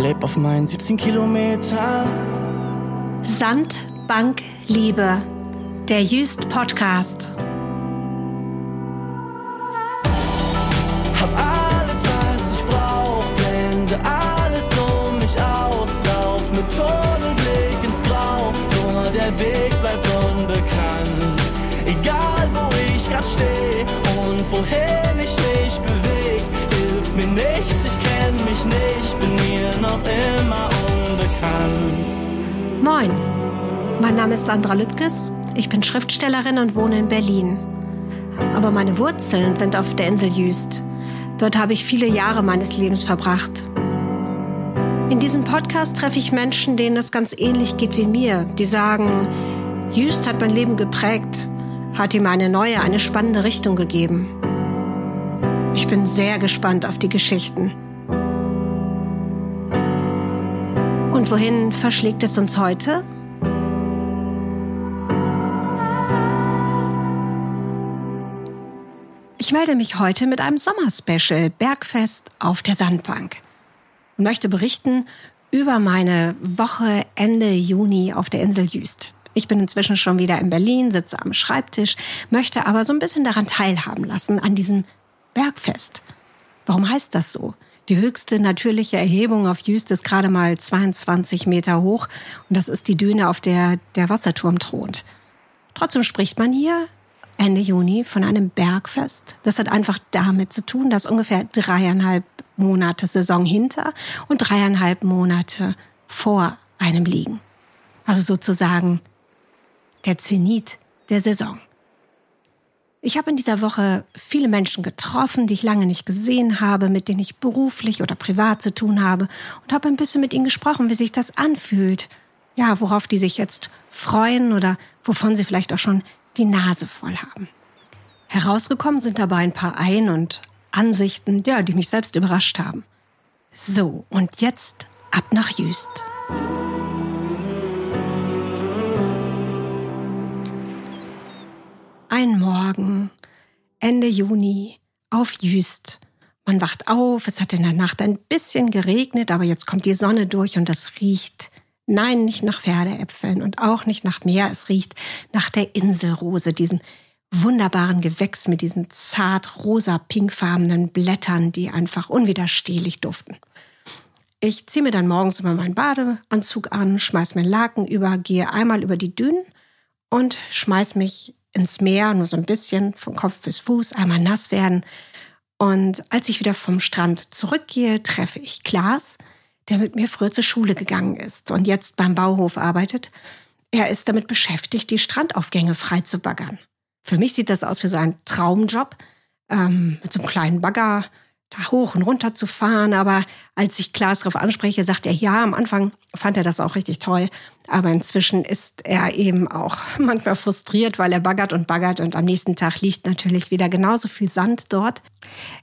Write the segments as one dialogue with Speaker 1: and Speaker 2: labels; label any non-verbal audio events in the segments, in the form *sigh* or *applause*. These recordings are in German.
Speaker 1: leb auf meinen 17 Kilometer.
Speaker 2: Sand, Bank, Liebe. Der Jüst Podcast.
Speaker 1: Hab alles, was ich brauch, blende alles um mich aus, lauf mit Tunnelblick ins Grau, nur der Weg bleibt unbekannt. Egal wo ich grad steh und wohin ich mich beweg, hilft mir nichts, ich kenn mich nicht, noch immer unbekannt.
Speaker 2: Moin. Mein Name ist Sandra Lübkes. Ich bin Schriftstellerin und wohne in Berlin. Aber meine Wurzeln sind auf der Insel Jüst. Dort habe ich viele Jahre meines Lebens verbracht. In diesem Podcast treffe ich Menschen, denen es ganz ähnlich geht wie mir, die sagen, Jüst hat mein Leben geprägt, hat ihm eine neue, eine spannende Richtung gegeben. Ich bin sehr gespannt auf die Geschichten. Und wohin verschlägt es uns heute? Ich melde mich heute mit einem Sommerspecial Bergfest auf der Sandbank und möchte berichten über meine Woche Ende Juni auf der Insel Jüst. Ich bin inzwischen schon wieder in Berlin, sitze am Schreibtisch, möchte aber so ein bisschen daran teilhaben lassen, an diesem Bergfest. Warum heißt das so? Die höchste natürliche Erhebung auf Jüst ist gerade mal 22 Meter hoch und das ist die Düne, auf der der Wasserturm thront. Trotzdem spricht man hier Ende Juni von einem Bergfest. Das hat einfach damit zu tun, dass ungefähr dreieinhalb Monate Saison hinter und dreieinhalb Monate vor einem liegen. Also sozusagen der Zenit der Saison. Ich habe in dieser Woche viele Menschen getroffen, die ich lange nicht gesehen habe, mit denen ich beruflich oder privat zu tun habe und habe ein bisschen mit ihnen gesprochen, wie sich das anfühlt. Ja, worauf die sich jetzt freuen oder wovon sie vielleicht auch schon die Nase voll haben. Herausgekommen sind dabei ein paar Ein- und Ansichten, ja, die mich selbst überrascht haben. So, und jetzt ab nach Jüst. Ein Morgen, Ende Juni, auf Jüst. Man wacht auf, es hat in der Nacht ein bisschen geregnet, aber jetzt kommt die Sonne durch und es riecht Nein, nicht nach Pferdeäpfeln und auch nicht nach Meer. Es riecht nach der Inselrose, diesem wunderbaren Gewächs mit diesen zart rosa-pinkfarbenen Blättern, die einfach unwiderstehlich duften. Ich ziehe mir dann morgens immer meinen Badeanzug an, schmeiß mir Laken über, gehe einmal über die Dünen und schmeiß mich ins Meer, nur so ein bisschen, von Kopf bis Fuß, einmal nass werden. Und als ich wieder vom Strand zurückgehe, treffe ich Klaas, der mit mir früher zur Schule gegangen ist und jetzt beim Bauhof arbeitet. Er ist damit beschäftigt, die Strandaufgänge frei zu baggern. Für mich sieht das aus wie so ein Traumjob, ähm, mit so einem kleinen Bagger da hoch und runter zu fahren. Aber als ich Klaas darauf anspreche, sagt er, ja, am Anfang fand er das auch richtig toll. Aber inzwischen ist er eben auch *laughs* manchmal frustriert, weil er baggert und baggert und am nächsten Tag liegt natürlich wieder genauso viel Sand dort.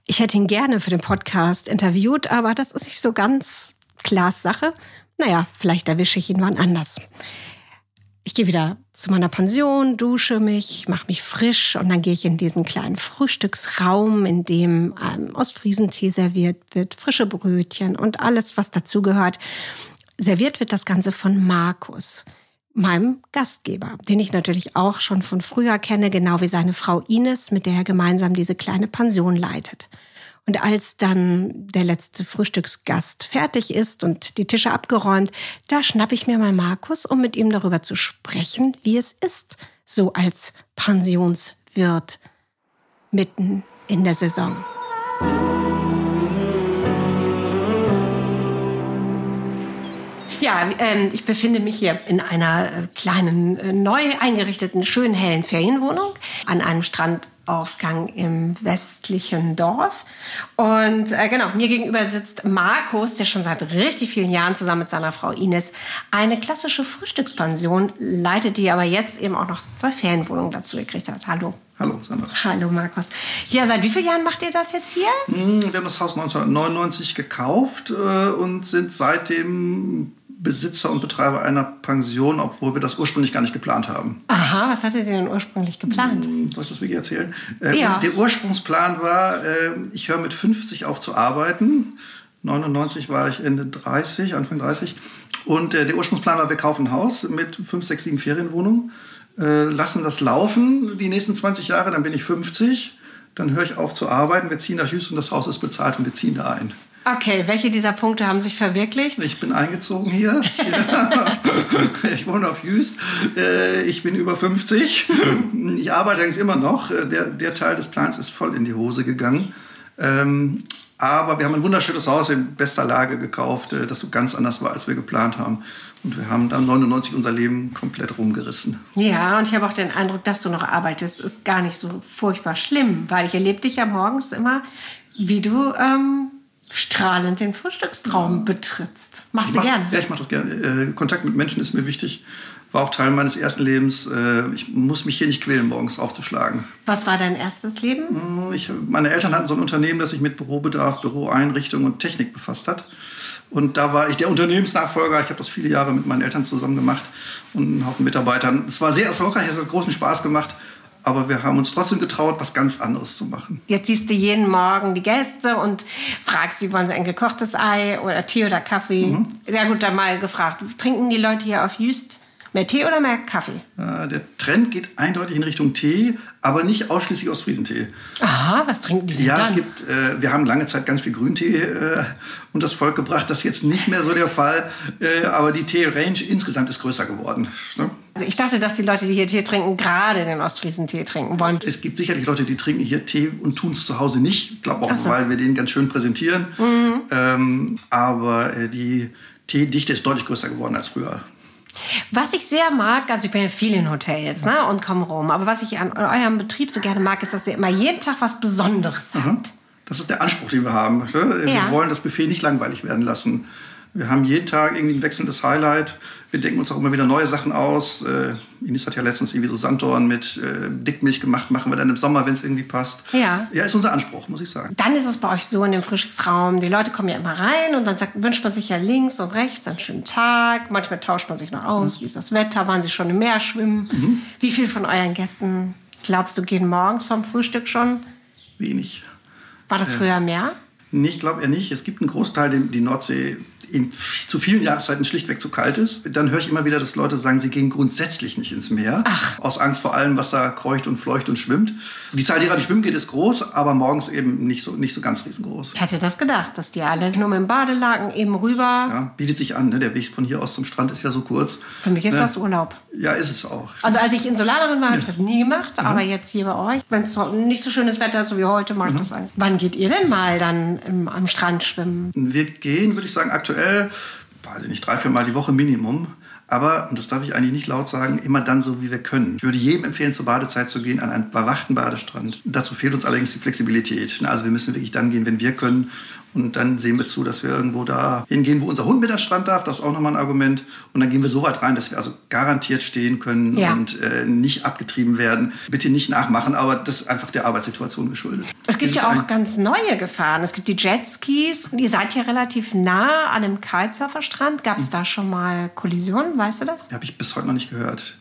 Speaker 2: Ich hätte ihn gerne für den Podcast interviewt, aber das ist nicht so ganz Klaas Sache. Naja, vielleicht erwische ich ihn wann anders. Ich gehe wieder zu meiner Pension, dusche mich, mache mich frisch und dann gehe ich in diesen kleinen Frühstücksraum, in dem ähm, Ostfriesentee serviert wird, frische Brötchen und alles, was dazugehört. Serviert wird das Ganze von Markus, meinem Gastgeber, den ich natürlich auch schon von früher kenne, genau wie seine Frau Ines, mit der er gemeinsam diese kleine Pension leitet. Und als dann der letzte Frühstücksgast fertig ist und die Tische abgeräumt, da schnapp ich mir mal Markus, um mit ihm darüber zu sprechen, wie es ist, so als Pensionswirt mitten in der Saison. Ja, ähm, ich befinde mich hier in einer äh, kleinen, äh, neu eingerichteten, schönen, hellen Ferienwohnung an einem Strandaufgang im westlichen Dorf. Und äh, genau, mir gegenüber sitzt Markus, der schon seit richtig vielen Jahren zusammen mit seiner Frau Ines eine klassische Frühstückspension leitet, die aber jetzt eben auch noch zwei Ferienwohnungen dazu gekriegt hat. Hallo.
Speaker 3: Hallo, Sandra.
Speaker 2: Hallo, Markus. Ja, seit wie vielen Jahren macht ihr das jetzt hier?
Speaker 3: Hm, Wir haben das Haus 1999 gekauft äh, und sind seitdem Besitzer und Betreiber einer Pension, obwohl wir das ursprünglich gar nicht geplant haben.
Speaker 2: Aha, was hattet ihr denn ursprünglich geplant?
Speaker 3: Hm, Soll ich das wirklich erzählen? Äh,
Speaker 2: Ja.
Speaker 3: Der Ursprungsplan war, äh, ich höre mit 50 auf zu arbeiten 99 war ich Ende 30, Anfang 30. Und äh, der Ursprungsplan war, wir kaufen ein Haus mit 5, 6, 7 Ferienwohnungen, äh, lassen das laufen die nächsten 20 Jahre, dann bin ich 50, dann höre ich auf zu arbeiten, wir ziehen nach Houston, das Haus ist bezahlt und wir ziehen da ein.
Speaker 2: Okay, welche dieser Punkte haben sich verwirklicht?
Speaker 3: Ich bin eingezogen hier. *laughs* ich wohne auf Jüst. Äh, ich bin über 50. Ich arbeite eigentlich immer noch. Äh, der, der Teil des Plans ist voll in die Hose gegangen. Ähm, aber wir haben ein wunderschönes Haus in bester Lage gekauft, äh, das so ganz anders war, als wir geplant haben. Und wir haben dann 99 unser Leben komplett rumgerissen.
Speaker 2: Ja, und ich habe auch den Eindruck, dass du noch arbeitest, ist gar nicht so furchtbar schlimm, weil ich erlebe dich ja morgens immer, wie du ähm, strahlend den Frühstückstraum betrittst. Machst
Speaker 3: mach,
Speaker 2: du gerne?
Speaker 3: Ja, ich mache das gerne. Äh, Kontakt mit Menschen ist mir wichtig. War auch Teil meines ersten Lebens. Äh, ich muss mich hier nicht quälen, morgens aufzuschlagen.
Speaker 2: Was war dein erstes Leben?
Speaker 3: Hm, ich, meine Eltern hatten so ein Unternehmen, das sich mit Bürobedarf, Büroeinrichtung und Technik befasst hat. Und da war ich der Unternehmensnachfolger. Ich habe das viele Jahre mit meinen Eltern zusammen gemacht und einen Haufen Mitarbeitern. Es war sehr erfolgreich, es hat großen Spaß gemacht aber wir haben uns trotzdem getraut, was ganz anderes zu machen.
Speaker 2: Jetzt siehst du jeden Morgen die Gäste und fragst sie, wollen sie ein gekochtes Ei oder Tee oder Kaffee? Mhm. Sehr gut, dann mal gefragt. Trinken die Leute hier auf Jüst Mehr Tee oder mehr Kaffee?
Speaker 3: Äh, der Trend geht eindeutig in Richtung Tee, aber nicht ausschließlich Ostfriesentee.
Speaker 2: Aha, was trinken die denn
Speaker 3: Ja,
Speaker 2: dann?
Speaker 3: es gibt, äh, wir haben lange Zeit ganz viel Grüntee äh, und das Volk gebracht. Das ist jetzt nicht mehr so der Fall, äh, aber die Tee-Range insgesamt ist größer geworden. Ne?
Speaker 2: Also ich dachte, dass die Leute, die hier Tee trinken, gerade den Ostfriesentee trinken wollen.
Speaker 3: Es gibt sicherlich Leute, die trinken hier Tee und tun es zu Hause nicht. Ich glaube auch,
Speaker 2: so.
Speaker 3: weil wir den ganz schön präsentieren.
Speaker 2: Mhm.
Speaker 3: Ähm, aber äh, die Teedichte ist deutlich größer geworden als früher.
Speaker 2: Was ich sehr mag, also ich bin ja viel in Hotels ne, und komme rum, aber was ich an eurem Betrieb so gerne mag, ist, dass ihr immer jeden Tag was Besonderes
Speaker 3: Mhm.
Speaker 2: habt.
Speaker 3: Das ist der Anspruch, den wir haben. ne? Wir
Speaker 2: Ja.
Speaker 3: wollen das Buffet nicht langweilig werden lassen. Wir haben jeden Tag irgendwie ein wechselndes Highlight. Wir denken uns auch immer wieder neue Sachen aus. Äh, Ines hat ja letztens irgendwie so Sanddorn mit äh, Dickmilch gemacht. Machen wir dann im Sommer, wenn es irgendwie passt.
Speaker 2: Ja.
Speaker 3: Ja, ist unser Anspruch, muss ich sagen.
Speaker 2: Dann ist es bei euch so in dem Frühstücksraum, die Leute kommen ja immer rein und dann sagt, wünscht man sich ja links und rechts einen schönen Tag. Manchmal tauscht man sich noch aus. Wie ist das Wetter? Waren sie schon im Meer schwimmen? Wie viel von euren Gästen, glaubst du, gehen morgens vom Frühstück schon?
Speaker 3: Wenig.
Speaker 2: War das früher mehr?
Speaker 3: Nee, ich glaube eher nicht. Es gibt einen Großteil, die Nordsee in, zu vielen Jahreszeiten schlichtweg zu kalt ist. Dann höre ich immer wieder, dass Leute sagen, sie gehen grundsätzlich nicht ins Meer.
Speaker 2: Ach.
Speaker 3: Aus Angst vor allem, was da kreucht und fleucht und schwimmt. Die Zahl derer, die schwimmen geht, ist groß, aber morgens eben nicht so, nicht so ganz riesengroß.
Speaker 2: Ich hätte das gedacht, dass die alle nur mit dem Badelaken eben rüber.
Speaker 3: Ja, bietet sich an. Ne? Der Weg von hier aus zum Strand ist ja so kurz.
Speaker 2: Für mich ist
Speaker 3: Ne?
Speaker 2: das Urlaub.
Speaker 3: Ja, ist es auch.
Speaker 2: Also als ich Insulanerin war, habe ich das nie gemacht, aber jetzt hier bei euch, wenn es nicht so schönes Wetter ist so wie heute, mache ich das eigentlich. Wann geht ihr denn mal dann im, am Strand schwimmen?
Speaker 3: Wir gehen, würde ich sagen, aktuell, weiß ich nicht, drei, vier Mal die Woche Minimum. Aber, und das darf ich eigentlich nicht laut sagen, immer dann so, wie wir können. Ich würde jedem empfehlen, zur Badezeit zu gehen, an einen überwachten Badestrand. Dazu fehlt uns allerdings die Flexibilität. Also wir müssen wirklich dann gehen, wenn wir können. Und dann sehen wir zu, dass wir irgendwo da hingehen, wo unser Hund mit an den Strand darf. Das ist auch nochmal ein Argument. Und dann gehen wir so weit rein, dass wir also garantiert stehen können
Speaker 2: Ja.
Speaker 3: und äh, nicht abgetrieben werden. Bitte nicht nachmachen, aber das ist einfach der Arbeitssituation geschuldet.
Speaker 2: Es gibt ja auch ganz neue Gefahren. Es gibt die Jetskis. Und ihr seid ja relativ nah an dem Kitesurferstrand. Gab es da schon mal Kollisionen? Weißt du das?
Speaker 3: Habe ich bis heute noch nicht gehört.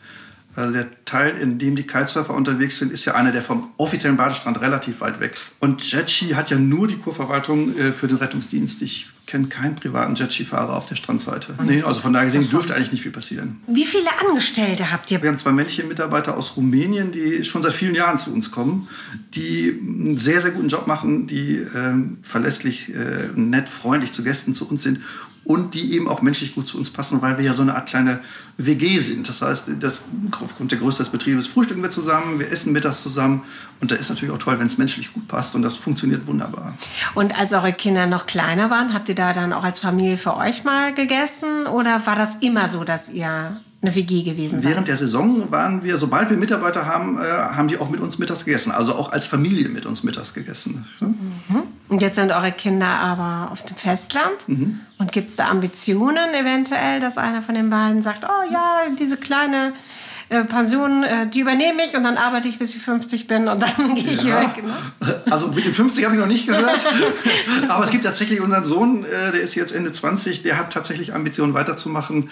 Speaker 3: Also der Teil, in dem die Kitesurfer unterwegs sind, ist ja einer, der vom offiziellen Badestrand relativ weit weg. Und Jetski hat ja nur die Kurverwaltung äh, für den Rettungsdienst. Ich kenne keinen privaten Jetski-Fahrer auf der Strandseite. Nee, also von daher gesehen dürfte eigentlich nicht viel passieren.
Speaker 2: Wie viele Angestellte habt ihr?
Speaker 3: Wir haben zwei männliche Mitarbeiter aus Rumänien, die schon seit vielen Jahren zu uns kommen, die einen sehr, sehr guten Job machen, die ähm, verlässlich, äh, nett, freundlich zu Gästen zu uns sind und die eben auch menschlich gut zu uns passen, weil wir ja so eine Art kleine WG sind. Das heißt, das, aufgrund der Größe des Betriebes frühstücken wir zusammen, wir essen mittags zusammen und da ist natürlich auch toll, wenn es menschlich gut passt und das funktioniert wunderbar.
Speaker 2: Und als eure Kinder noch kleiner waren, habt ihr da dann auch als Familie für euch mal gegessen? Oder war das immer so, dass ihr eine WG gewesen seid?
Speaker 3: Während der Saison waren wir, sobald wir Mitarbeiter haben, äh, haben die auch mit uns mittags gegessen. Also auch als Familie mit uns mittags gegessen.
Speaker 2: Und jetzt sind eure Kinder aber auf dem Festland.
Speaker 3: Mhm.
Speaker 2: Und gibt es da Ambitionen eventuell, dass einer von den beiden sagt, oh ja, diese kleine äh, Pension, äh, die übernehme ich und dann arbeite ich, bis ich 50 bin und dann *laughs* gehe ich
Speaker 3: Ja.
Speaker 2: weg. Ne?
Speaker 3: Also mit den 50 habe ich noch nicht gehört. *laughs* Aber es gibt tatsächlich unseren Sohn, äh, der ist jetzt Ende 20, der hat tatsächlich Ambitionen weiterzumachen.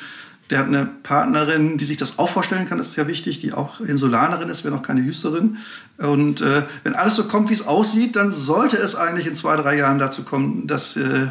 Speaker 3: Der hat eine Partnerin, die sich das auch vorstellen kann, das ist ja wichtig, die auch Insulanerin ist, wäre noch keine Hüsterin. Und äh, wenn alles so kommt, wie es aussieht, dann sollte es eigentlich in zwei, drei Jahren dazu kommen, dass äh,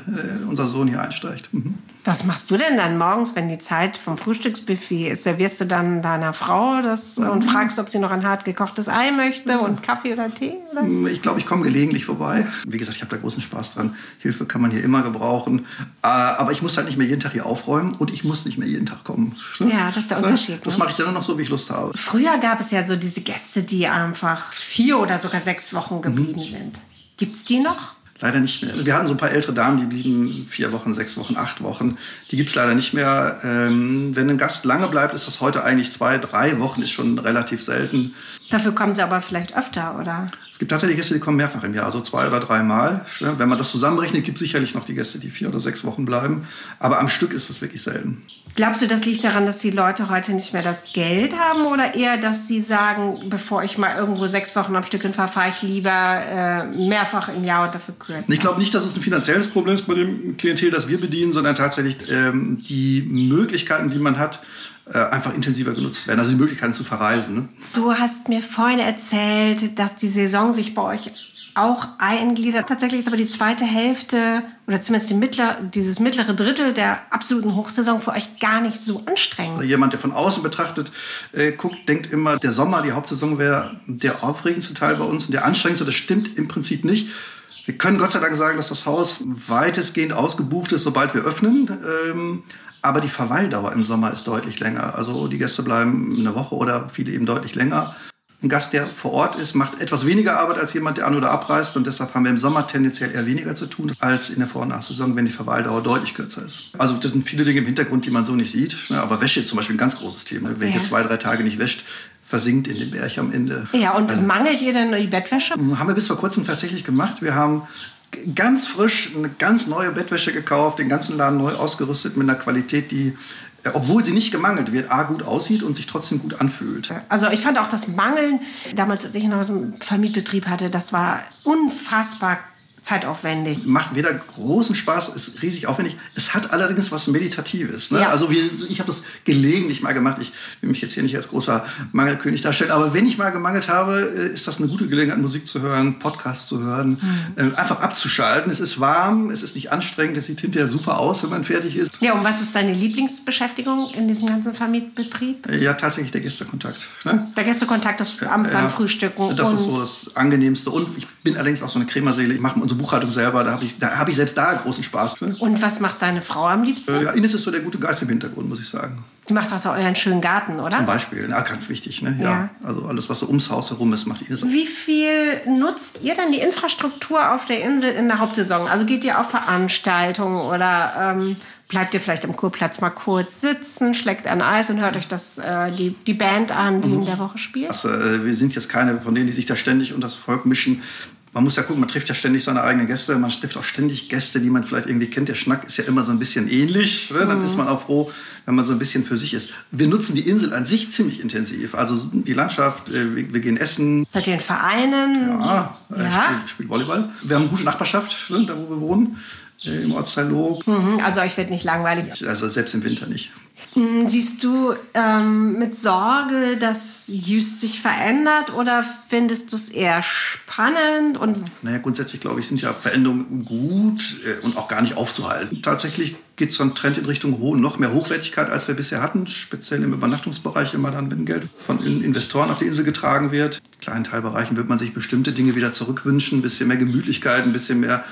Speaker 3: unser Sohn hier einsteigt. Mhm.
Speaker 2: Was machst du denn dann morgens, wenn die Zeit vom Frühstücksbuffet ist? Servierst du dann deiner Frau das mhm. und fragst, ob sie noch ein hart gekochtes Ei möchte und Kaffee oder Tee? Oder?
Speaker 3: Mm, ich glaube, ich komme gelegentlich vorbei. Wie gesagt, ich habe da großen Spaß dran. Hilfe kann man hier immer gebrauchen. Äh, aber ich muss halt nicht mehr jeden Tag hier aufräumen und ich muss nicht mehr jeden Tag kommen.
Speaker 2: Ja, das ist der Unterschied.
Speaker 3: Das
Speaker 2: ne?
Speaker 3: mache ich dann nur noch so, wie ich Lust habe.
Speaker 2: Früher gab es ja so diese Gäste, die einfach vier oder sogar sechs Wochen geblieben mhm. sind. Gibt es die noch?
Speaker 3: Leider nicht mehr. Also wir hatten so ein paar ältere Damen, die blieben vier Wochen, sechs Wochen, acht Wochen. Die gibt es leider nicht mehr. Ähm, wenn ein Gast lange bleibt, ist das heute eigentlich zwei, drei Wochen, ist schon relativ selten.
Speaker 2: Dafür kommen sie aber vielleicht öfter, oder?
Speaker 3: Es gibt tatsächlich Gäste, die kommen mehrfach im Jahr, also zwei oder dreimal. Wenn man das zusammenrechnet, gibt es sicherlich noch die Gäste, die vier oder sechs Wochen bleiben. Aber am Stück ist das wirklich selten.
Speaker 2: Glaubst du, das liegt daran, dass die Leute heute nicht mehr das Geld haben oder eher, dass sie sagen, bevor ich mal irgendwo sechs Wochen am Stück hinfahre, fahre ich lieber äh, mehrfach im Jahr und dafür kürzer?
Speaker 3: Ich glaube nicht, dass es ein finanzielles Problem ist bei dem Klientel, das wir bedienen, sondern tatsächlich ähm, die Möglichkeiten, die man hat, äh, einfach intensiver genutzt werden. Also die Möglichkeiten zu verreisen. Ne?
Speaker 2: Du hast mir vorhin erzählt, dass die Saison sich bei euch auch eingliedert. Tatsächlich ist aber die zweite Hälfte oder zumindest die mittler, dieses mittlere Drittel der absoluten Hochsaison für euch gar nicht so anstrengend.
Speaker 3: Jemand, der von außen betrachtet äh, guckt, denkt immer, der Sommer, die Hauptsaison wäre der aufregendste Teil bei uns und der anstrengendste. Das stimmt im Prinzip nicht. Wir können Gott sei Dank sagen, dass das Haus weitestgehend ausgebucht ist, sobald wir öffnen. Ähm, aber die Verweildauer im Sommer ist deutlich länger. Also die Gäste bleiben eine Woche oder viele eben deutlich länger. Ein Gast, der vor Ort ist, macht etwas weniger Arbeit als jemand, der an- oder abreist. Und deshalb haben wir im Sommer tendenziell eher weniger zu tun als in der Vor- und Nachsaison, wenn die Verweildauer deutlich kürzer ist. Also das sind viele Dinge im Hintergrund, die man so nicht sieht. Ne? Aber Wäsche ist zum Beispiel ein ganz großes Thema. Wer hier zwei, drei Tage nicht wäscht, versinkt in den Berg am Ende.
Speaker 2: Ja, und also, mangelt ihr denn die Bettwäsche?
Speaker 3: Haben wir bis vor kurzem tatsächlich gemacht. Wir haben ganz frisch eine ganz neue Bettwäsche gekauft, den ganzen Laden neu ausgerüstet mit einer Qualität, die obwohl sie nicht gemangelt wird, A, gut aussieht und sich trotzdem gut anfühlt.
Speaker 2: Also ich fand auch das Mangeln, damals als ich noch einen Vermietbetrieb hatte, das war unfassbar zeitaufwendig.
Speaker 3: Macht weder großen Spaß, ist riesig aufwendig. Es hat allerdings was Meditatives. Ne?
Speaker 2: Ja.
Speaker 3: Also wie, ich habe das gelegentlich mal gemacht. Ich will mich jetzt hier nicht als großer Mangelkönig darstellen, aber wenn ich mal gemangelt habe, äh, ist das eine gute Gelegenheit, Musik zu hören, Podcasts zu hören, mhm. einfach abzuschalten. Es ist warm, es ist nicht anstrengend, es sieht hinterher super aus, wenn man fertig ist.
Speaker 2: Ja, und was ist deine Lieblingsbeschäftigung in diesem ganzen Vermietbetrieb?
Speaker 3: Ja, tatsächlich der Gästekontakt. Ne?
Speaker 2: Der Gästekontakt das am, beim Frühstücken.
Speaker 3: Das ist so das Angenehmste. Und ich bin allerdings auch so eine Cremerseele. Ich mache unsere Buchhaltung selber, da habe ich, hab ich selbst da großen Spaß. Ne?
Speaker 2: Und was macht deine Frau am liebsten?
Speaker 3: Ja, Ines ist so der gute Geist im Hintergrund, muss ich sagen.
Speaker 2: Die macht auch da euren schönen Garten, oder?
Speaker 3: Zum Beispiel, ja, ganz wichtig. Ne? Ja. ja. Also alles, was so ums Haus herum ist, macht Ines.
Speaker 2: Wie viel nutzt ihr denn die Infrastruktur auf der Insel in der Hauptsaison? Also geht ihr auf Veranstaltungen oder ähm, bleibt ihr vielleicht am Kurplatz mal kurz sitzen, schlägt ein Eis und hört euch das, äh, die, die Band an, die mhm. in der Woche spielt?
Speaker 3: Also, äh, wir sind jetzt keine von denen, die sich da ständig unter das Volk mischen man muss ja gucken, man trifft ja ständig seine eigenen Gäste, man trifft auch ständig Gäste, die man vielleicht irgendwie kennt. Der Schnack ist ja immer so ein bisschen ähnlich. Ne? Dann mhm. ist man auch froh, wenn man so ein bisschen für sich ist. Wir nutzen die Insel an sich ziemlich intensiv. Also die Landschaft, äh, wir, wir gehen essen.
Speaker 2: Seid ihr in Vereinen?
Speaker 3: Ja, äh, ja. Ich spiele Volleyball. Wir haben eine gute Nachbarschaft, ne, da wo wir wohnen, äh, im Ortsteil Log.
Speaker 2: Mhm, also euch wird nicht langweilig.
Speaker 3: Also selbst im Winter nicht.
Speaker 2: Hm, siehst du ähm, mit Sorge, dass Just sich verändert oder findest du es eher spannend? Und
Speaker 3: naja, grundsätzlich glaube ich, sind ja Veränderungen gut äh, und auch gar nicht aufzuhalten. Tatsächlich geht so ein Trend in Richtung noch mehr Hochwertigkeit, als wir bisher hatten, speziell im Übernachtungsbereich immer dann, wenn Geld von Investoren auf die Insel getragen wird. In kleinen Teilbereichen wird man sich bestimmte Dinge wieder zurückwünschen, ein bisschen mehr Gemütlichkeit, ein bisschen mehr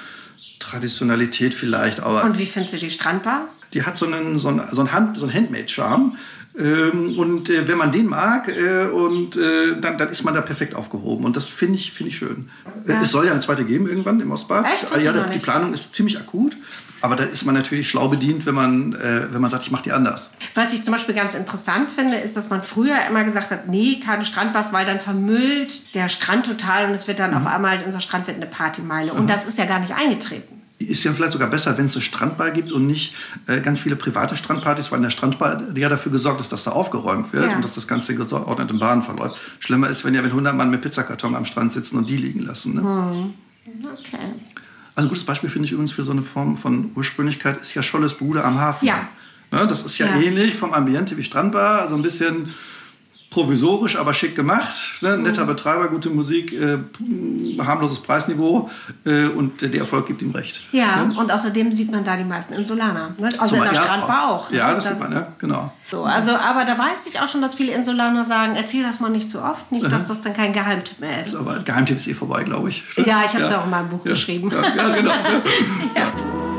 Speaker 3: Traditionalität vielleicht.
Speaker 2: Aber und wie findest du die Strandbar?
Speaker 3: Die hat so einen, so einen, so einen, Hand, so einen Handmade-Charme. Ähm, und äh, wenn man den mag, äh, und, äh, dann, dann ist man da perfekt aufgehoben. Und das finde ich, find ich schön. Äh, ja. Es soll ja eine zweite geben irgendwann im Ostbad.
Speaker 2: Echt?
Speaker 3: Ah, ja, die Planung ist ziemlich akut. Aber da ist man natürlich schlau bedient, wenn man, äh, wenn man sagt, ich mache die anders.
Speaker 2: Was ich zum Beispiel ganz interessant finde, ist, dass man früher immer gesagt hat, nee, keine Strandbars, weil dann vermüllt der Strand total und es wird dann mhm. auf einmal, unser Strand wird eine Partymeile. Und mhm. das ist ja gar nicht eingetreten
Speaker 3: ist ja vielleicht sogar besser, wenn es eine Strandbar gibt und nicht äh, ganz viele private Strandpartys, weil in der Strandbar ja dafür gesorgt ist, dass da aufgeräumt wird ja. und dass das Ganze geordnet in Bahnen verläuft. Schlimmer ist, wenn ja wenn 100 Mann mit Pizzakarton am Strand sitzen und die liegen lassen. Ne?
Speaker 2: Hm. Okay.
Speaker 3: Also ein gutes Beispiel finde ich übrigens für so eine Form von Ursprünglichkeit ist ja Scholles Bude am Hafen.
Speaker 2: Ja.
Speaker 3: Ne, das ist ja,
Speaker 2: Ja.
Speaker 3: ähnlich vom Ambiente wie Strandbar, also ein bisschen provisorisch, aber schick gemacht. Ne?
Speaker 2: Mhm.
Speaker 3: Netter Betreiber, gute Musik, äh, harmloses Preisniveau äh, und der Erfolg gibt ihm recht.
Speaker 2: Ja,
Speaker 3: Ne?
Speaker 2: und außerdem sieht man da die meisten Insulaner. Ne? Also in
Speaker 3: Zum-
Speaker 2: der
Speaker 3: ja,
Speaker 2: Strandbar auch.
Speaker 3: Ja,
Speaker 2: ne?
Speaker 3: das sieht man, ja, genau.
Speaker 2: So, also, aber da weiß ich auch schon, dass viele Insulaner sagen, erzähl das mal nicht zu oft, nicht, dass das dann kein Geheimtipp mehr ist.
Speaker 3: Aber Geheimtipp ist eh vorbei, glaube ich.
Speaker 2: Ja, ich habe es ja. auch in meinem Buch
Speaker 3: Ja.
Speaker 2: geschrieben.
Speaker 3: Ja, ja genau. *laughs*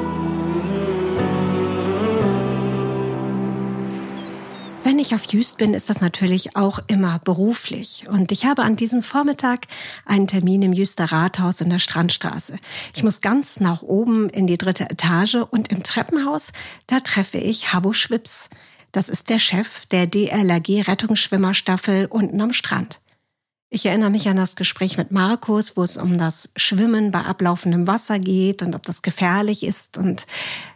Speaker 2: Wenn ich auf Jüst bin, ist das natürlich auch immer beruflich. Und ich habe an diesem Vormittag einen Termin im Jüster Rathaus in der Strandstraße. Ich muss ganz nach oben in die dritte Etage und im Treppenhaus, da treffe ich Habo Schwips. Das ist der Chef der DLRG Rettungsschwimmerstaffel unten am Strand. Ich erinnere mich an das Gespräch mit Markus, wo es um das Schwimmen bei ablaufendem Wasser geht und ob das gefährlich ist. Und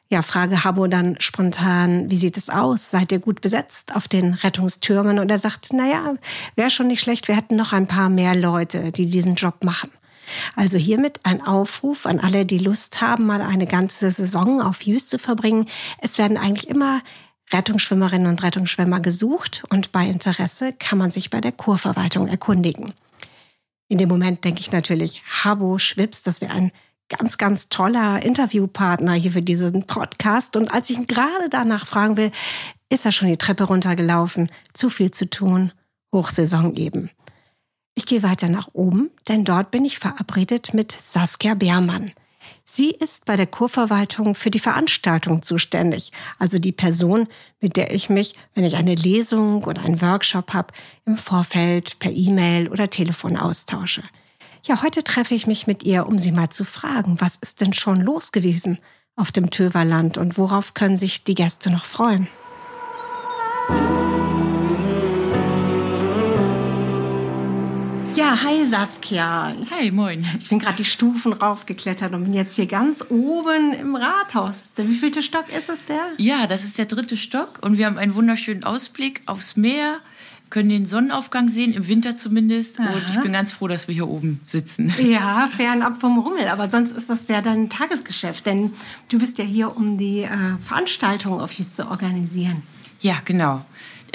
Speaker 2: ja, frage Habo dann spontan, wie sieht es aus? Seid ihr gut besetzt auf den Rettungstürmen? Und er sagt, naja, wäre schon nicht schlecht, wir hätten noch ein paar mehr Leute, die diesen Job machen. Also hiermit ein Aufruf an alle, die Lust haben, mal eine ganze Saison auf Jüst zu verbringen. Es werden eigentlich immer Rettungsschwimmerinnen und Rettungsschwimmer gesucht und bei Interesse kann man sich bei der Kurverwaltung erkundigen. In dem Moment denke ich natürlich, Habo Schwips, das wäre ein ganz, ganz toller Interviewpartner hier für diesen Podcast. Und als ich ihn gerade danach fragen will, ist er schon die Treppe runtergelaufen. Zu viel zu tun. Hochsaison eben. Ich gehe weiter nach oben, denn dort bin ich verabredet mit Saskia Beermann. Sie ist bei der Kurverwaltung für die Veranstaltung zuständig, also die Person, mit der ich mich, wenn ich eine Lesung oder einen Workshop habe, im Vorfeld per E-Mail oder Telefon austausche. Ja, heute treffe ich mich mit ihr, um sie mal zu fragen, was ist denn schon los gewesen auf dem Töverland und worauf können sich die Gäste noch freuen? Ja, hi Saskia.
Speaker 4: Hi, moin.
Speaker 2: Ich bin gerade die Stufen raufgeklettert und bin jetzt hier ganz oben im Rathaus. Der wievielte Stock ist es der?
Speaker 4: Ja, das ist der dritte Stock und wir haben einen wunderschönen Ausblick aufs Meer, können den Sonnenaufgang sehen, im Winter zumindest. Und ich bin ganz froh, dass wir hier oben sitzen.
Speaker 2: Ja, fernab vom Rummel. Aber sonst ist das ja dein Tagesgeschäft, denn du bist ja hier, um die äh, Veranstaltung auf Jüst zu organisieren.
Speaker 4: Ja, genau.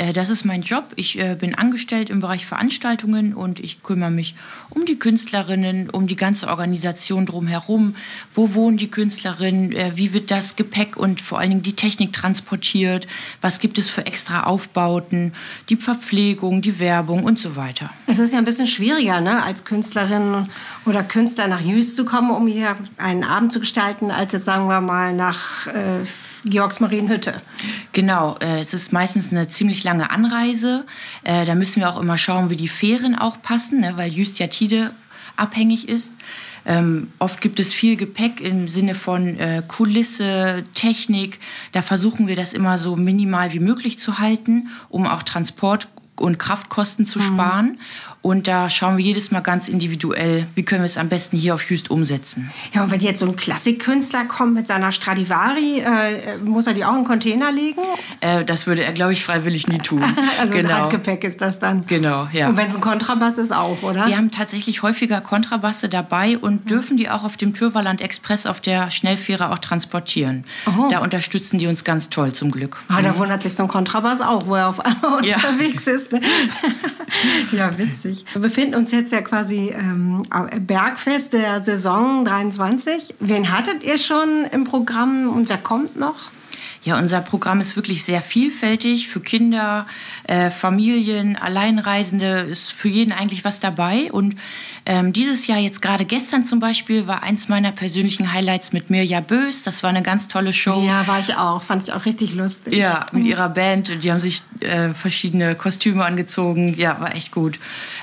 Speaker 4: Äh, Das ist mein Job. Ich äh, bin angestellt im Bereich Veranstaltungen und ich kümmere mich um die Künstlerinnen, um die ganze Organisation drumherum. Wo wohnen die Künstlerinnen? Äh, Wie wird das Gepäck und vor allen Dingen die Technik transportiert? Was gibt es für extra Aufbauten? Die Verpflegung, die Werbung und so weiter.
Speaker 2: Es ist ja ein bisschen schwieriger, ne, als Künstlerin oder Künstler nach Jüst zu kommen, um hier einen Abend zu gestalten, als jetzt sagen wir mal nach äh, Georgsmarienhütte.
Speaker 4: Genau, äh, es ist meistens eine ziemlich lange Anreise. Äh, da müssen wir auch immer schauen, wie die Fähren auch passen, ne, weil Just ja Tide abhängig ist. Ähm, oft gibt es viel Gepäck im Sinne von äh, Kulisse, Technik. Da versuchen wir das immer so minimal wie möglich zu halten, um auch Transport und Kraftkosten zu sparen. Und da schauen wir jedes Mal ganz individuell, wie können wir es am besten hier auf Just umsetzen.
Speaker 2: Ja, und wenn jetzt so ein Klassikkünstler kommt mit seiner Stradivari, äh, muss er die auch in Container legen?
Speaker 4: Äh, das würde er, glaube ich, freiwillig nie tun. *laughs*
Speaker 2: Also ein
Speaker 4: genau.
Speaker 2: Handgepäck ist das dann.
Speaker 4: Genau, ja.
Speaker 2: Und wenn es ein Kontrabass ist, auch, oder?
Speaker 4: Wir haben tatsächlich häufiger Kontrabasse dabei und dürfen die auch auf dem Türverland Express auf der Schnellfähre auch transportieren. Da unterstützen die uns ganz toll zum Glück.
Speaker 2: Ah, da wundert sich so ein Kontrabass auch, wo er auf einmal
Speaker 4: Ja.
Speaker 2: unterwegs ist. Ne? *laughs* ja, witzig. Wir befinden uns jetzt ja quasi ähm, am Bergfest der Saison 23. Wen hattet ihr schon im Programm und wer kommt noch?
Speaker 4: Ja, unser Programm ist wirklich sehr vielfältig für Kinder, äh, Familien, Alleinreisende, ist für jeden eigentlich was dabei. Und ähm, dieses Jahr, jetzt gerade gestern zum Beispiel, war eins meiner persönlichen Highlights mit Mirja Bös. Das war eine ganz tolle Show.
Speaker 2: Ja, war ich auch. Fand ich auch richtig lustig.
Speaker 4: Ja, mit ihrer Band. Die haben sich äh, verschiedene Kostüme angezogen. Ja, war echt gut.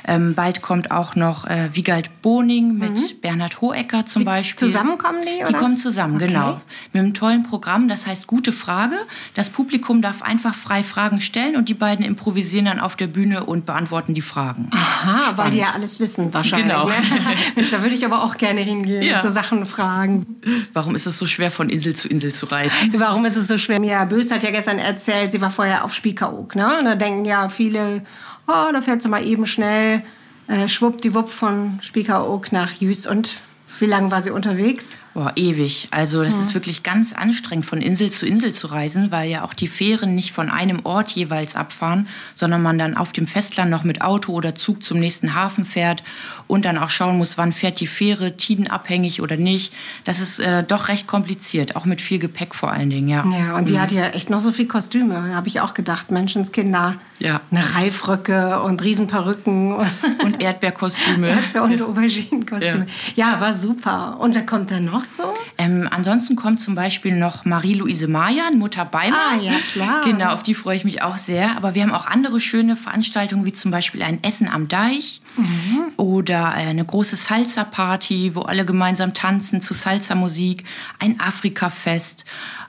Speaker 4: Ähm, bald kommt auch noch äh, Wiegald Boning mit Bernhard Hohecker zum Beispiel.
Speaker 2: Zusammenkommen die,
Speaker 4: Die
Speaker 2: oder?
Speaker 4: kommen zusammen,
Speaker 2: Okay.
Speaker 4: genau. Mit einem tollen Programm, das heißt Gute Frage. Das Publikum darf einfach frei Fragen stellen und die beiden improvisieren dann auf der Bühne und beantworten die Fragen.
Speaker 2: Aha, weil die ja alles wissen wahrscheinlich.
Speaker 4: Genau.
Speaker 2: Ne? *laughs* Mensch, da würde ich aber auch gerne hingehen
Speaker 4: Ja.
Speaker 2: und so Sachen fragen.
Speaker 4: Warum ist es so schwer, von Insel zu Insel zu reiten?
Speaker 2: Warum ist es so schwer? Mia Bös hat ja gestern erzählt, sie war vorher auf Spiekeroog. Ne? Und da denken ja viele, oh, da fährt sie mal eben schnell äh, schwuppdiwupp von Spiekeroog nach Jüst. Und wie lange war sie unterwegs?
Speaker 4: Boah, ewig. Also das
Speaker 2: Hm.
Speaker 4: ist wirklich ganz anstrengend, von Insel zu Insel zu reisen, weil ja auch die Fähren nicht von einem Ort jeweils abfahren, sondern man dann auf dem Festland noch mit Auto oder Zug zum nächsten Hafen fährt und dann auch schauen muss, wann fährt die Fähre, tidenabhängig oder nicht. Das ist äh, doch recht kompliziert, auch mit viel Gepäck vor allen Dingen, ja.
Speaker 2: Ja, und die hat ja echt noch so viel Kostüme. Da habe ich auch gedacht, Menschenskinder.
Speaker 4: Ja.
Speaker 2: Eine Reifröcke und Riesenperücken
Speaker 4: Und Erdbeerkostüme. *laughs*
Speaker 2: Erdbeer- und Auberginenkostüme. Ja. war super. Und wer kommt dann noch so?
Speaker 4: Ähm, ansonsten kommt zum Beispiel noch Marie-Louise Mayan, Mutter Beimer.
Speaker 2: Ah, ja, klar.
Speaker 4: Genau, auf die freue ich mich auch sehr. Aber wir haben auch andere schöne Veranstaltungen, wie zum Beispiel ein Essen am Deich
Speaker 2: Mhm.
Speaker 4: oder äh, eine große Salsa-Party, wo alle gemeinsam tanzen zu Salsa-Musik, ein Afrika-Fest.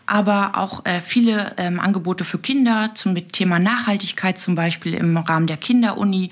Speaker 4: Aber auch äh, viele ähm, Angebote für Kinder zum mit Thema Nachhaltigkeit, zum Beispiel im Rahmen der Kinderuni.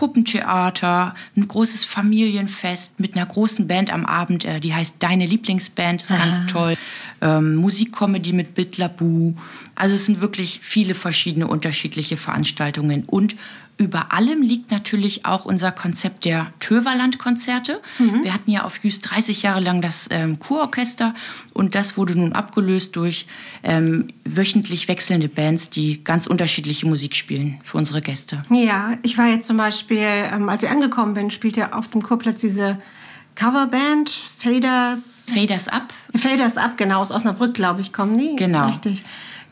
Speaker 4: Puppentheater, ein großes Familienfest mit einer großen Band am Abend, äh, die heißt Deine Lieblingsband, ist ganz toll. Ähm, Musikcomedy mit Bitlabu. Also es sind wirklich viele verschiedene unterschiedliche Veranstaltungen. Und über allem liegt natürlich auch unser Konzept der Töverland-Konzerte. Wir hatten ja auf Jüst 30 Jahre lang das ähm, Kurorchester und das wurde nun abgelöst durch ähm, wöchentlich wechselnde Bands, die ganz unterschiedliche Musik spielen für unsere Gäste.
Speaker 2: Ja, ich war jetzt zum Beispiel, ähm, als ich angekommen bin, spielte auf dem Kurplatz diese Coverband, Faders.
Speaker 4: Faders Up
Speaker 2: Faders Up, genau, aus Osnabrück, glaube ich, kommen die.
Speaker 4: Genau.
Speaker 2: Richtig.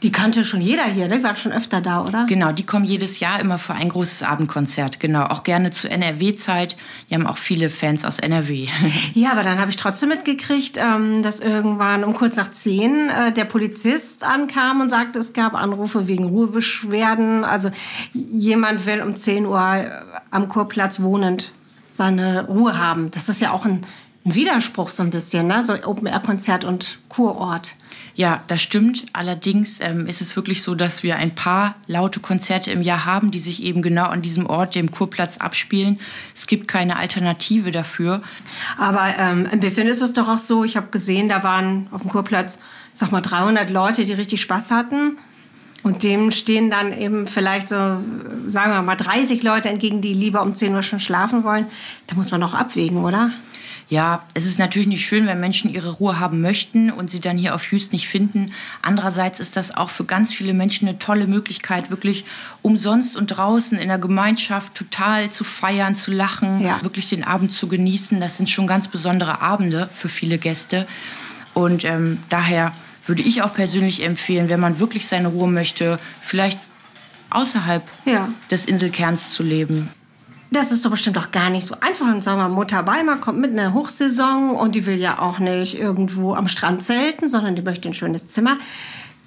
Speaker 2: Die kannte schon jeder hier, ne? Die war schon öfter da, oder?
Speaker 4: Genau, die kommen jedes Jahr immer für ein großes Abendkonzert. Genau, auch gerne zur NRW-Zeit. Die haben auch viele Fans aus NRW. *laughs*
Speaker 2: Ja, aber dann habe ich trotzdem mitgekriegt, ähm, dass irgendwann um kurz nach zehn äh, der Polizist ankam und sagte, es gab Anrufe wegen Ruhebeschwerden. Also jemand will um 10 Uhr äh, am Kurplatz wohnend seine Ruhe haben. Das ist ja auch ein, ein Widerspruch so ein bisschen, ne? so Open-Air-Konzert und Kurort.
Speaker 4: Ja, das stimmt. Allerdings ähm, ist es wirklich so, dass wir ein paar laute Konzerte im Jahr haben, die sich eben genau an diesem Ort, dem Kurplatz, abspielen. Es gibt keine Alternative dafür.
Speaker 2: Aber ähm, ein bisschen ist es doch auch so, ich habe gesehen, da waren auf dem Kurplatz, sag mal, 300 Leute, die richtig Spaß hatten. Und dem stehen dann eben vielleicht so, sagen wir mal, 30 Leute entgegen, die lieber um 10 Uhr schon schlafen wollen. Da muss man doch abwägen, oder?
Speaker 4: Ja, es ist natürlich nicht schön, wenn Menschen ihre Ruhe haben möchten und sie dann hier auf Jüst nicht finden. Andererseits ist das auch für ganz viele Menschen eine tolle Möglichkeit, wirklich umsonst und draußen in der Gemeinschaft total zu feiern, zu lachen,
Speaker 2: Ja.
Speaker 4: wirklich den Abend zu genießen. Das sind schon ganz besondere Abende für viele Gäste. Und ähm, daher würde ich auch persönlich empfehlen, wenn man wirklich seine Ruhe möchte, vielleicht außerhalb
Speaker 2: Ja.
Speaker 4: des Inselkerns zu leben.
Speaker 2: Das ist doch bestimmt auch gar nicht so einfach. Und sagen wir, Mutter Beimer kommt mit einer Hochsaison und die will ja auch nicht irgendwo am Strand zelten, sondern die möchte ein schönes Zimmer.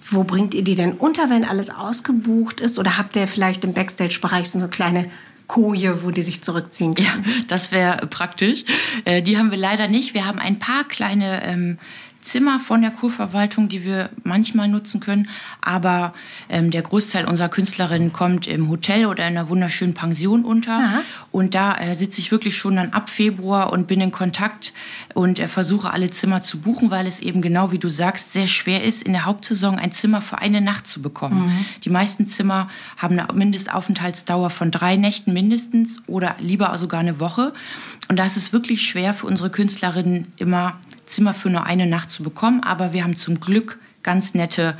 Speaker 2: Wo bringt ihr die denn unter, wenn alles ausgebucht ist? Oder habt ihr vielleicht im Backstage-Bereich so eine kleine Koje, wo die sich zurückziehen
Speaker 4: Ja,
Speaker 2: können?
Speaker 4: das wäre praktisch. Äh, die haben wir leider nicht. Wir haben ein paar kleine ähm, Zimmer von der Kurverwaltung, die wir manchmal nutzen können. Aber ähm, der Großteil unserer Künstlerinnen kommt im Hotel oder in einer wunderschönen Pension unter.
Speaker 2: Aha.
Speaker 4: Und da äh, sitze ich wirklich schon dann ab Februar und bin in Kontakt und äh, versuche alle Zimmer zu buchen, weil es eben genau wie du sagst, sehr schwer ist, in der Hauptsaison ein Zimmer für eine Nacht zu bekommen. Die meisten Zimmer haben eine Mindestaufenthaltsdauer von drei Nächten mindestens oder lieber sogar eine Woche. Und da ist es wirklich schwer für unsere Künstlerinnen immer Zimmer für nur eine Nacht zu bekommen. Aber wir haben zum Glück ganz nette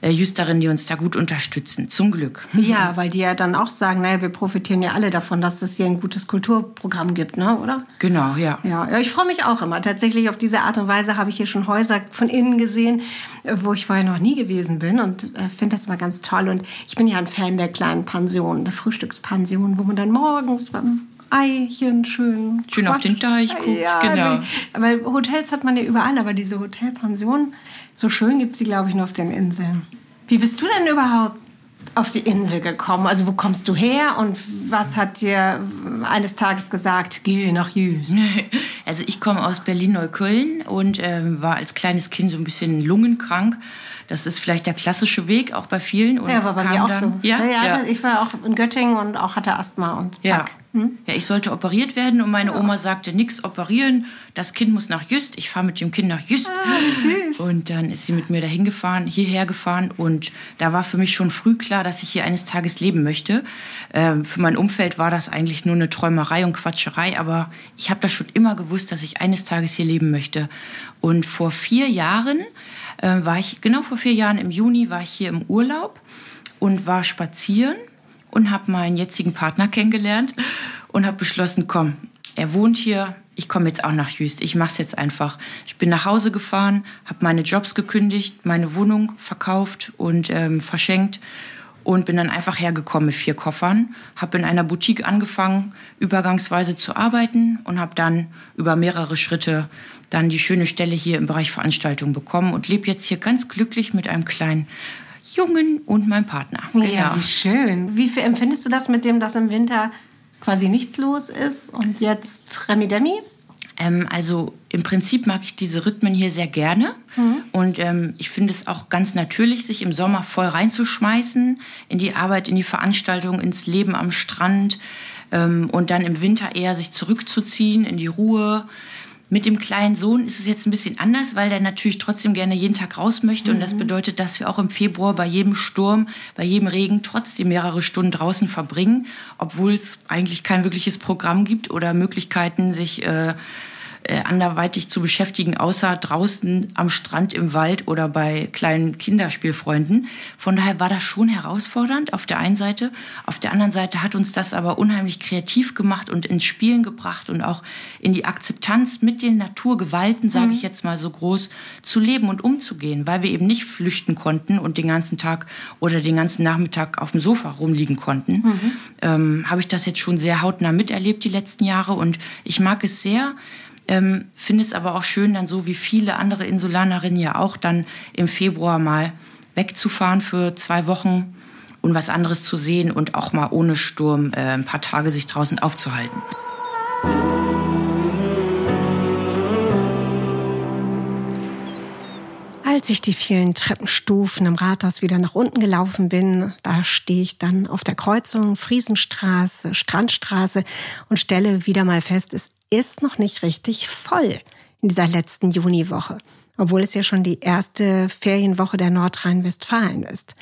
Speaker 4: äh, Justerinnen, die uns da gut unterstützen. Zum Glück.
Speaker 2: Ja, weil die ja dann auch sagen, naja, wir profitieren ja alle davon, dass es hier ein gutes Kulturprogramm gibt, ne? oder?
Speaker 4: Genau, ja.
Speaker 2: Ja, ich freue mich auch immer. Tatsächlich auf diese Art und Weise habe ich hier schon Häuser von innen gesehen, wo ich vorher noch nie gewesen bin und äh, finde das mal ganz toll. Und ich bin ja ein Fan der kleinen Pension, der Frühstückspension, wo man dann morgens beim Eichen schön
Speaker 4: Schön auf
Speaker 2: quatscht.
Speaker 4: den Deich guckt,
Speaker 2: ja,
Speaker 4: genau.
Speaker 2: Weil Hotels hat man ja überall, aber diese Hotelpension, so schön gibt es die, glaube ich, nur auf den Inseln. Wie bist du denn überhaupt auf die Insel gekommen? Also wo kommst du her und was hat dir eines Tages gesagt, geh nach Jüst? *laughs*
Speaker 4: Also ich komme aus Berlin-Neukölln und ähm, war als kleines Kind so ein bisschen lungenkrank. Das ist vielleicht der klassische Weg, auch bei vielen. Und
Speaker 2: Ja, war bei mir auch
Speaker 4: dann,
Speaker 2: so.
Speaker 4: Ja, ja,
Speaker 2: Ich war auch in Göttingen und auch hatte Asthma und zack.
Speaker 4: Ja. Hm? Ja, ich sollte operiert werden und meine ja. Oma sagte, nix operieren, das Kind muss nach Jüst. Ich fahre mit dem Kind nach Jüst. Ah, süß. Und dann ist sie mit mir dahin gefahren, hierher gefahren und da war für mich schon früh klar, dass ich hier eines Tages leben möchte. Ähm, für mein Umfeld war das eigentlich nur eine Träumerei und Quatscherei, aber ich habe das schon immer gewusst, dass ich eines Tages hier leben möchte. Und vor vier Jahren äh, war ich, genau vor vier Jahren im Juni, war ich hier im Urlaub und war spazieren und habe meinen jetzigen Partner kennengelernt und habe beschlossen, komm, er wohnt hier, ich komme jetzt auch nach Jüst. Ich mache es jetzt einfach. Ich bin nach Hause gefahren, habe meine Jobs gekündigt, meine Wohnung verkauft und ähm, verschenkt und bin dann einfach hergekommen mit vier Koffern, habe in einer Boutique angefangen, übergangsweise zu arbeiten und habe dann über mehrere Schritte dann die schöne Stelle hier im Bereich Veranstaltung bekommen und lebe jetzt hier ganz glücklich mit einem kleinen Jungen und meinem Partner.
Speaker 2: Ja, genau. wie schön. Wie empfindest du das mit dem, dass im Winter quasi nichts los ist und jetzt Remi Demi?
Speaker 4: Ähm, also im Prinzip mag ich diese Rhythmen hier sehr gerne. Mhm. Und ähm, ich finde es auch ganz natürlich, sich im Sommer voll reinzuschmeißen in die Arbeit, in die Veranstaltung, ins Leben am Strand ähm, und dann im Winter eher sich zurückzuziehen in die Ruhe. Mit dem kleinen Sohn ist es jetzt ein bisschen anders, weil der natürlich trotzdem gerne jeden Tag raus möchte. Und das mhm. bedeutet, dass wir auch im Februar bei jedem Sturm, bei jedem Regen trotzdem mehrere Stunden draußen verbringen, obwohl es eigentlich kein wirkliches Programm gibt oder Möglichkeiten, sich äh, äh, anderweitig zu beschäftigen, außer draußen am Strand im Wald oder bei kleinen Kinderspielfreunden. Von daher war das schon herausfordernd auf der einen Seite. Auf der anderen Seite hat uns das aber unheimlich kreativ gemacht und ins Spielen gebracht und auch in die Akzeptanz mit den Naturgewalten, sage mhm. ich jetzt mal so groß, zu leben und umzugehen, weil wir eben nicht flüchten konnten und den ganzen Tag oder den ganzen Nachmittag auf dem Sofa rumliegen konnten. Mhm. Ähm, Habe ich das jetzt schon sehr hautnah miterlebt die letzten Jahre und ich mag es sehr, ähm, Finde es aber auch schön, dann so wie viele andere Insulanerinnen ja auch, dann im Februar mal wegzufahren für zwei Wochen und was anderes zu sehen und auch mal ohne Sturm äh, ein paar Tage sich draußen aufzuhalten.
Speaker 2: Als ich die vielen Treppenstufen im Rathaus wieder nach unten gelaufen bin, da stehe ich dann auf der Kreuzung Friesenstraße, Strandstraße und stelle wieder mal fest, es ist noch nicht richtig voll in dieser letzten Juniwoche, obwohl es ja schon die erste Ferienwoche der Nordrhein-Westfalen ist.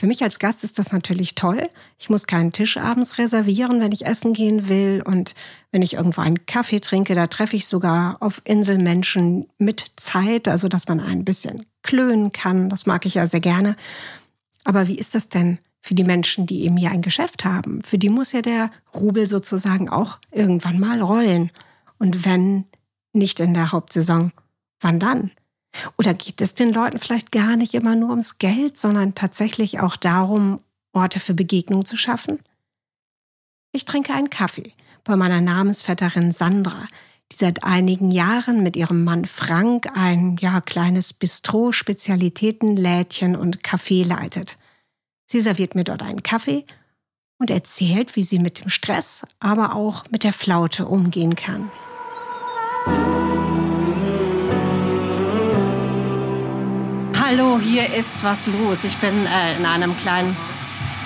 Speaker 2: Für mich als Gast ist das natürlich toll. Ich muss keinen Tisch abends reservieren, wenn ich essen gehen will. Und wenn ich irgendwo einen Kaffee trinke, da treffe ich sogar auf Insel Menschen mit Zeit, also dass man ein bisschen klönen kann. Das mag ich ja sehr gerne. Aber wie ist das denn für die Menschen, die eben hier ein Geschäft haben. Für die muss ja der Rubel sozusagen auch irgendwann mal rollen. Und wenn nicht in der Hauptsaison, wann dann? Oder geht es den Leuten vielleicht gar nicht immer nur ums Geld, sondern tatsächlich auch darum, Orte für Begegnung zu schaffen? Ich trinke einen Kaffee bei meiner Namensvetterin Sandra, die seit einigen Jahren mit ihrem Mann Frank ein ja kleines Bistro, Spezialitätenlädchen und Café leitet. Sie serviert mir dort einen Kaffee und erzählt, wie sie mit dem Stress, aber auch mit der Flaute umgehen kann. Hallo, hier ist was los. Ich bin äh, in einem kleinen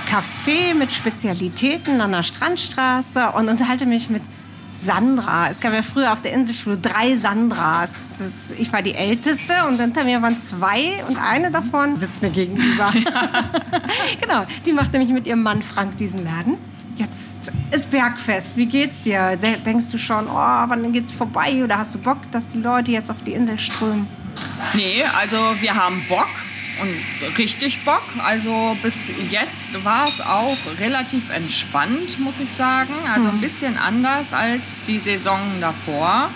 Speaker 2: Café mit Spezialitäten an der Strandstraße und unterhalte mich mit Sandra. Es gab ja früher auf der Inselschule drei Sandras. Das, ich war die Älteste und hinter mir waren zwei und eine davon sitzt mir gegenüber. *laughs* Ja. *laughs* genau, die macht nämlich mit ihrem Mann Frank diesen Laden. Jetzt ist Bergfest. Wie geht's dir? Denkst du schon, oh, wann geht's vorbei? Oder hast du Bock, dass die Leute jetzt auf die Insel strömen?
Speaker 5: Nee, also wir haben Bock und richtig Bock. Also bis jetzt war es auch relativ entspannt, muss ich sagen. Also ein hm. bisschen anders als die Saison davor.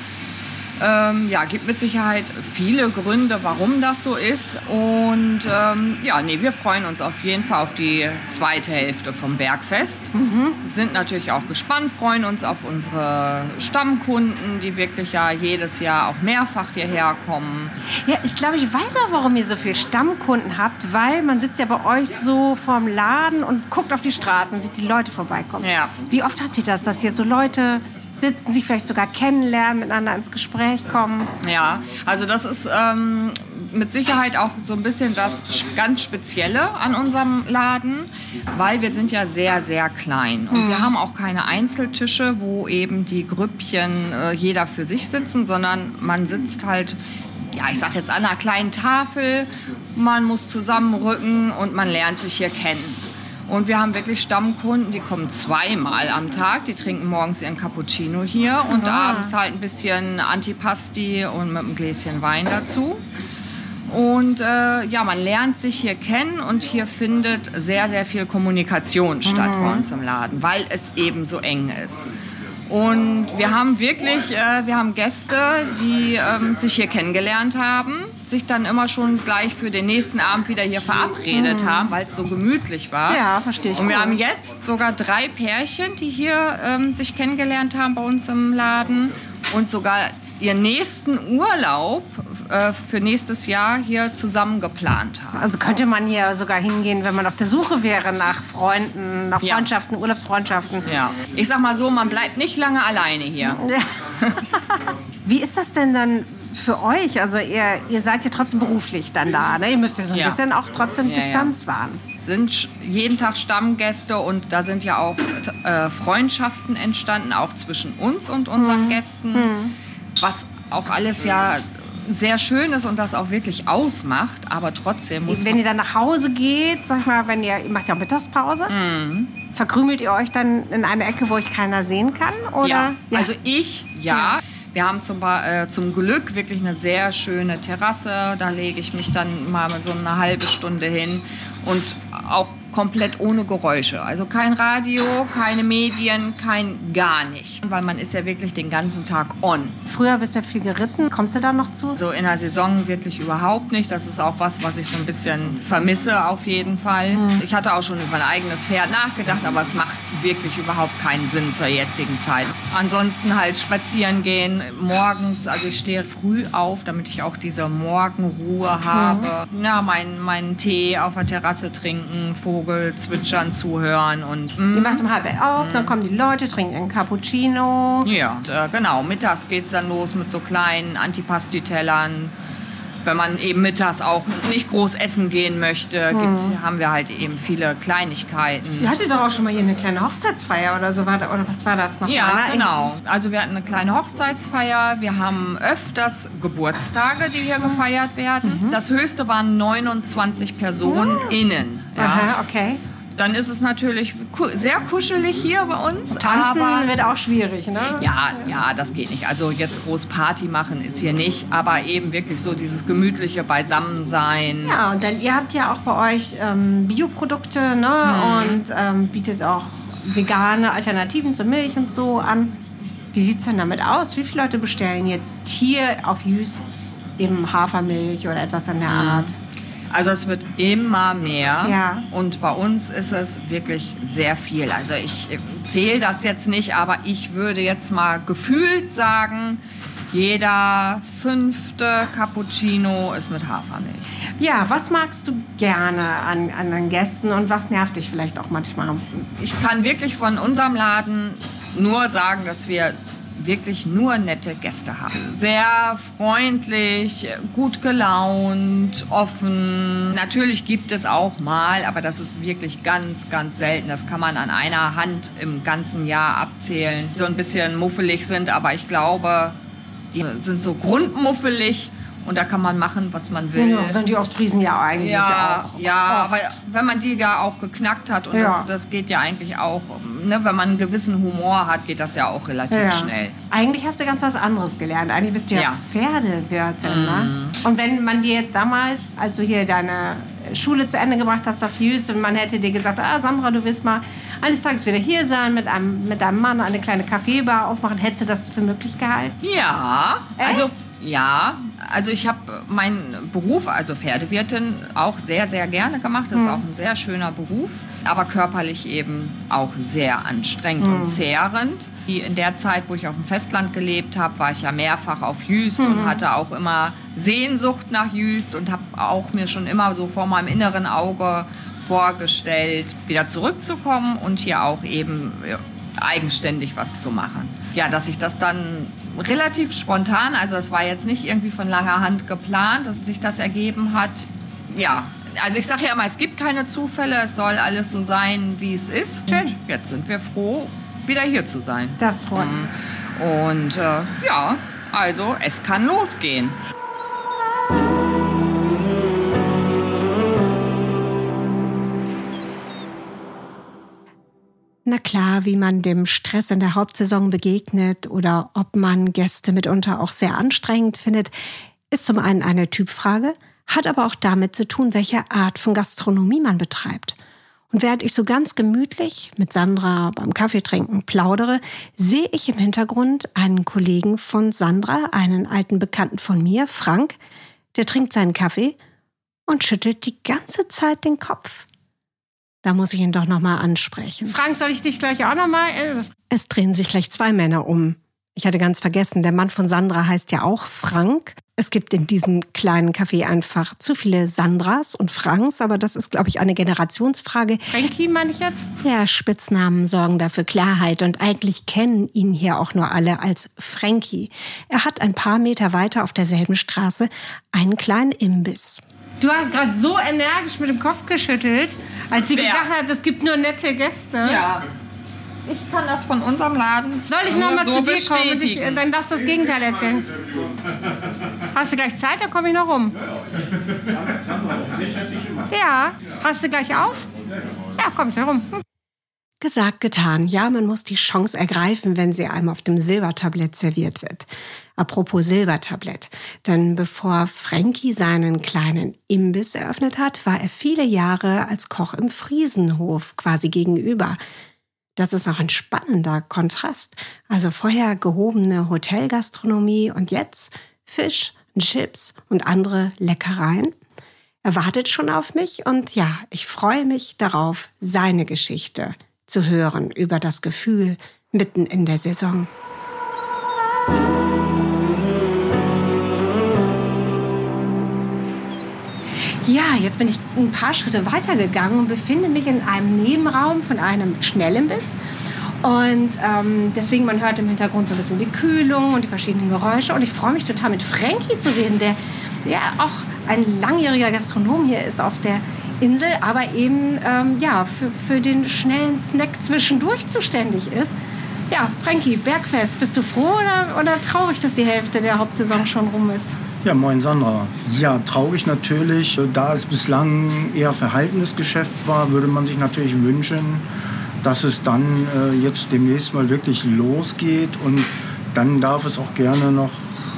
Speaker 5: Ähm, ja, gibt mit Sicherheit viele Gründe, warum das so ist. Und ähm, ja, nee, wir freuen uns auf jeden Fall auf die zweite Hälfte vom Bergfest. Mhm. Sind natürlich auch gespannt, freuen uns auf unsere Stammkunden, die wirklich ja jedes Jahr auch mehrfach hierher kommen.
Speaker 2: Ja, ich glaube, ich weiß auch, warum ihr so viele Stammkunden habt, weil man sitzt ja bei euch so vorm Laden und guckt auf die Straßen und sieht die Leute vorbeikommen. Ja. Wie oft habt ihr das, dass hier so Leute sitzen, sich vielleicht sogar kennenlernen, miteinander ins Gespräch kommen.
Speaker 5: Ja, also das ist ähm, mit Sicherheit auch so ein bisschen das ganz Spezielle an unserem Laden, weil wir sind ja sehr, sehr klein. Und wir haben auch keine Einzeltische, wo eben die Grüppchen äh, jeder für sich sitzen, sondern man sitzt halt, ja, ich sag jetzt an einer kleinen Tafel, man muss zusammenrücken und man lernt sich hier kennen. Und wir haben wirklich Stammkunden, die kommen zweimal am Tag. Die trinken morgens ihren Cappuccino hier und abends halt ein bisschen Antipasti und mit einem Gläschen Wein dazu. Und äh, ja, man lernt sich hier kennen und hier findet sehr, sehr viel Kommunikation statt bei uns im Laden, weil es eben so eng ist. Und wir haben wirklich, äh, wir haben Gäste, die ähm, sich hier kennengelernt haben, sich dann immer schon gleich für den nächsten Abend wieder hier verabredet haben, weil es so gemütlich war.
Speaker 2: Ja, verstehe ich
Speaker 5: Und wir
Speaker 2: gut.
Speaker 5: haben jetzt sogar drei Pärchen, die hier ähm, sich kennengelernt haben bei uns im Laden und sogar ihren nächsten Urlaub äh, für nächstes Jahr hier zusammen geplant haben.
Speaker 2: Also könnte man hier sogar hingehen, wenn man auf der Suche wäre nach Freunden, nach
Speaker 5: Ja.
Speaker 2: Freundschaften, Urlaubsfreundschaften.
Speaker 5: Ja, ich sag mal so, man bleibt nicht lange alleine hier. *laughs*
Speaker 2: Wie ist das denn dann für euch? Also ihr, ihr seid ja trotzdem beruflich dann da. Ne? Ihr müsst ja so ein
Speaker 5: Ja.
Speaker 2: bisschen auch trotzdem
Speaker 5: Ja, ja.
Speaker 2: Distanz wahren.
Speaker 5: sind jeden Tag Stammgäste und da sind ja auch äh, Freundschaften entstanden, auch zwischen uns und unseren Gästen, was auch alles ja sehr schön ist und das auch wirklich ausmacht, aber trotzdem muss
Speaker 2: Wenn ihr dann nach Hause geht, sag mal, wenn ihr, ihr macht ja auch Mittagspause,
Speaker 5: Mhm.
Speaker 2: verkrümelt ihr euch dann in eine Ecke, wo euch keiner sehen kann? Oder?
Speaker 5: Ja, also ich, ja. Wir haben zum, äh, zum Glück wirklich eine sehr schöne Terrasse. Da lege ich mich dann mal so eine halbe Stunde hin und auch komplett ohne Geräusche. Also kein Radio, keine Medien, kein gar nicht. Weil man ist ja wirklich den ganzen Tag on.
Speaker 2: Früher bist du ja viel geritten. Kommst du da noch zu?
Speaker 5: So in der Saison wirklich überhaupt nicht. Das ist auch was, was ich so ein bisschen vermisse auf jeden Fall. Ich hatte auch schon über ein eigenes Pferd nachgedacht, aber es macht wirklich überhaupt keinen Sinn zur jetzigen Zeit. Ansonsten halt spazieren gehen morgens. Also ich stehe früh auf, damit ich auch diese Morgenruhe habe. Ja, meinen meinen Tee auf der Terrasse trinken, Vogel zwitschern, zuhören und mm,
Speaker 2: Ihr macht um halb auf, dann kommen die Leute, trinken einen Cappuccino.
Speaker 5: ja, und, äh, genau. Mittags geht's dann los mit so kleinen Antipasti-Tellern. Wenn man eben mittags auch nicht groß essen gehen möchte, gibt's, haben wir halt eben viele Kleinigkeiten.
Speaker 2: Ihr hattet doch auch schon mal hier eine kleine Hochzeitsfeier oder so, war da, oder was war das noch?
Speaker 5: Ja,
Speaker 2: mal,
Speaker 5: genau. Also wir hatten eine kleine Hochzeitsfeier. Wir haben öfters Geburtstage, die hier gefeiert werden. Das höchste waren 29 Personen innen. Ja.
Speaker 2: Aha, okay.
Speaker 5: Dann ist es natürlich sehr kuschelig hier bei uns.
Speaker 2: Tanzen
Speaker 5: aber
Speaker 2: wird auch schwierig, ne?
Speaker 5: Ja, ja, das geht nicht. Also jetzt groß Party machen ist hier nicht, aber eben wirklich so dieses gemütliche Beisammensein.
Speaker 2: Ja, und dann ihr habt ja auch bei euch ähm, Bioprodukte, ne?
Speaker 5: Mhm.
Speaker 2: Und ähm, bietet auch vegane Alternativen zur Milch und so an. Wie sieht's denn damit aus? Wie viele Leute bestellen jetzt hier auf Jüst eben Hafermilch oder etwas an der Art?
Speaker 5: Also es wird immer mehr.
Speaker 2: Ja.
Speaker 5: Und bei uns ist es wirklich sehr viel. Also ich zähle das jetzt nicht, aber ich würde jetzt mal gefühlt sagen, jeder fünfte Cappuccino ist mit Hafermilch.
Speaker 2: Ja, was magst du gerne an, an den Gästen und was nervt dich vielleicht auch manchmal?
Speaker 5: Ich kann wirklich von unserem Laden nur sagen, dass wir wirklich nur nette Gäste haben. Sehr freundlich, gut gelaunt, offen. Natürlich gibt es auch mal, aber das ist wirklich ganz, ganz selten. Das kann man an einer Hand im ganzen Jahr abzählen. So ein bisschen muffelig sind, aber ich glaube, die sind so grundmuffelig und da kann man machen, was man will.
Speaker 2: Ja, sind die Ostfriesen ja eigentlich
Speaker 5: Ja,
Speaker 2: auch.
Speaker 5: ja,
Speaker 2: oft.
Speaker 5: aber wenn man die ja auch geknackt hat und
Speaker 2: Ja.
Speaker 5: das, das geht ja eigentlich auch, ne, wenn man einen gewissen Humor hat, geht das ja auch relativ
Speaker 2: Ja.
Speaker 5: schnell.
Speaker 2: Eigentlich hast du ganz was anderes gelernt. Eigentlich bist du ja,
Speaker 5: Ja.
Speaker 2: Pferdewirtin. Ne? Und wenn man dir jetzt damals, als du hier deine Schule zu Ende gebracht hast auf Jüst und man hätte dir gesagt, ah Sandra, du willst mal eines Tages wieder hier sein, mit einem, mit deinem Mann eine kleine Kaffeebar aufmachen, hättest du das für möglich gehalten?
Speaker 5: Ja,
Speaker 2: Echt?
Speaker 5: also ja, also ich habe meinen Beruf, also Pferdewirtin, auch sehr, sehr gerne gemacht. Das ist auch ein sehr schöner Beruf, aber körperlich eben auch sehr anstrengend und zehrend. Wie In der Zeit, wo ich auf dem Festland gelebt habe, war ich ja mehrfach auf Jüst und hatte auch immer Sehnsucht nach Jüst und habe auch mir schon immer so vor meinem inneren Auge vorgestellt, wieder zurückzukommen und hier auch eben eigenständig was zu machen. Ja, dass ich das dann relativ spontan, also es war jetzt nicht irgendwie von langer Hand geplant, dass sich das ergeben hat. Ja, also ich sage ja immer, es gibt keine Zufälle, es soll alles so sein, wie es ist. Schön. Jetzt sind wir froh, wieder hier zu sein.
Speaker 2: Das freut
Speaker 5: mich. Und äh, ja, also es kann losgehen.
Speaker 2: Na klar, wie man dem Stress in der Hauptsaison begegnet oder ob man Gäste mitunter auch sehr anstrengend findet, ist zum einen eine Typfrage, hat aber auch damit zu tun, welche Art von Gastronomie man betreibt. Und während ich so ganz gemütlich mit Sandra beim Kaffeetrinken plaudere, sehe ich im Hintergrund einen Kollegen von Sandra, einen alten Bekannten von mir, Frank, der trinkt seinen Kaffee und schüttelt die ganze Zeit den Kopf. Da muss ich ihn doch noch mal ansprechen.
Speaker 6: Frank, soll ich dich gleich auch noch mal? Äh,
Speaker 2: es drehen sich gleich zwei Männer um. Ich hatte ganz vergessen, der Mann von Sandra heißt ja auch Frank. Es gibt in diesem kleinen Café einfach zu viele Sandras und Franks, aber das ist, glaube ich, eine Generationsfrage.
Speaker 6: Frankie meine ich jetzt?
Speaker 2: Ja, Spitznamen sorgen dafür Klarheit und eigentlich kennen ihn hier auch nur alle als Frankie. Er hat ein paar Meter weiter auf derselben Straße einen kleinen Imbiss.
Speaker 6: Du hast gerade so energisch mit dem Kopf geschüttelt, als sie Wer? gesagt hat, es gibt nur nette Gäste.
Speaker 5: Ja. Ich kann das von unserem Laden.
Speaker 6: Soll ich nochmal so zu dir kommen? Und ich, dann darfst du das Gegenteil erzählen. Hast du gleich Zeit? Dann komme ich noch rum. Ja. Hast du gleich auf? Ja, komm ich herum. Hm.
Speaker 2: Gesagt, getan. Ja, man muss die Chance ergreifen, wenn sie einem auf dem Silbertablett serviert wird. Apropos Silbertablett. Denn bevor Frankie seinen kleinen Imbiss eröffnet hat, war er viele Jahre als Koch im Friesenhof quasi gegenüber. Das ist auch ein spannender Kontrast. Also vorher gehobene Hotelgastronomie und jetzt Fisch, Chips und andere Leckereien. Er wartet schon auf mich und ja, ich freue mich darauf, seine Geschichte zu hören über das Gefühl mitten in der Saison. Jetzt bin ich ein paar Schritte weitergegangen und befinde mich in einem Nebenraum von einem Schnellimbiss. Und ähm, deswegen, man hört im Hintergrund so ein bisschen die Kühlung und die verschiedenen Geräusche. Und ich freue mich total mit Frankie zu reden, der ja auch ein langjähriger Gastronom hier ist auf der Insel, aber eben ähm, ja, für, für den schnellen Snack zwischendurch zuständig ist. Ja, Frankie, Bergfest, bist du froh oder, oder traurig, dass die Hälfte der Hauptsaison schon rum ist?
Speaker 7: Ja, moin Sandra. Ja, traurig natürlich. Da es bislang eher verhaltenes Geschäft war, würde man sich natürlich wünschen, dass es dann äh, jetzt demnächst mal wirklich losgeht. Und dann darf es auch gerne noch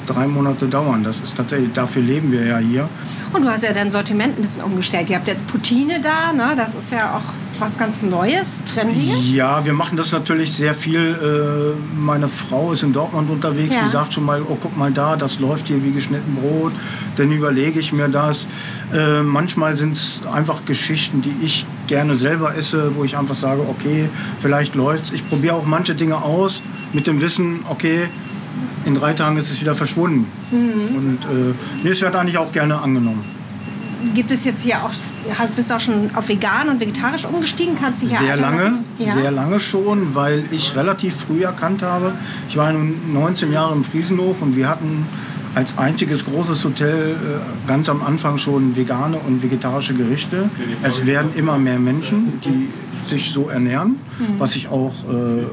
Speaker 7: drei Monate dauern. Das ist tatsächlich, dafür leben wir ja hier.
Speaker 2: Und du hast ja dein Sortiment ein bisschen umgestellt. Ihr habt jetzt Poutine da, ne? das ist ja auch was ganz Neues, Trendiges?
Speaker 7: Ja, wir machen das natürlich sehr viel. Äh, meine Frau ist in Dortmund unterwegs, ja. die sagt schon mal, oh guck mal da, das läuft hier wie geschnitten Brot. Dann überlege ich mir das. Äh, manchmal sind es einfach Geschichten, die ich gerne selber esse, wo ich einfach sage, okay, vielleicht läuft's. Ich probiere auch manche Dinge aus mit dem Wissen, okay, in drei Tagen ist es wieder verschwunden. Mhm. Und äh, mir ist das eigentlich auch gerne angenommen.
Speaker 2: Gibt es jetzt hier auch, bist du auch schon auf vegan und vegetarisch umgestiegen? Kannst du hier
Speaker 7: sehr lange, ja. sehr lange schon, weil ich relativ früh erkannt habe, ich war nun 19 Jahre im Friesenhof und wir hatten als einziges großes Hotel äh, ganz am Anfang schon vegane und vegetarische Gerichte. Es werden immer mehr Menschen, die sich so ernähren, mhm. was ich auch äh,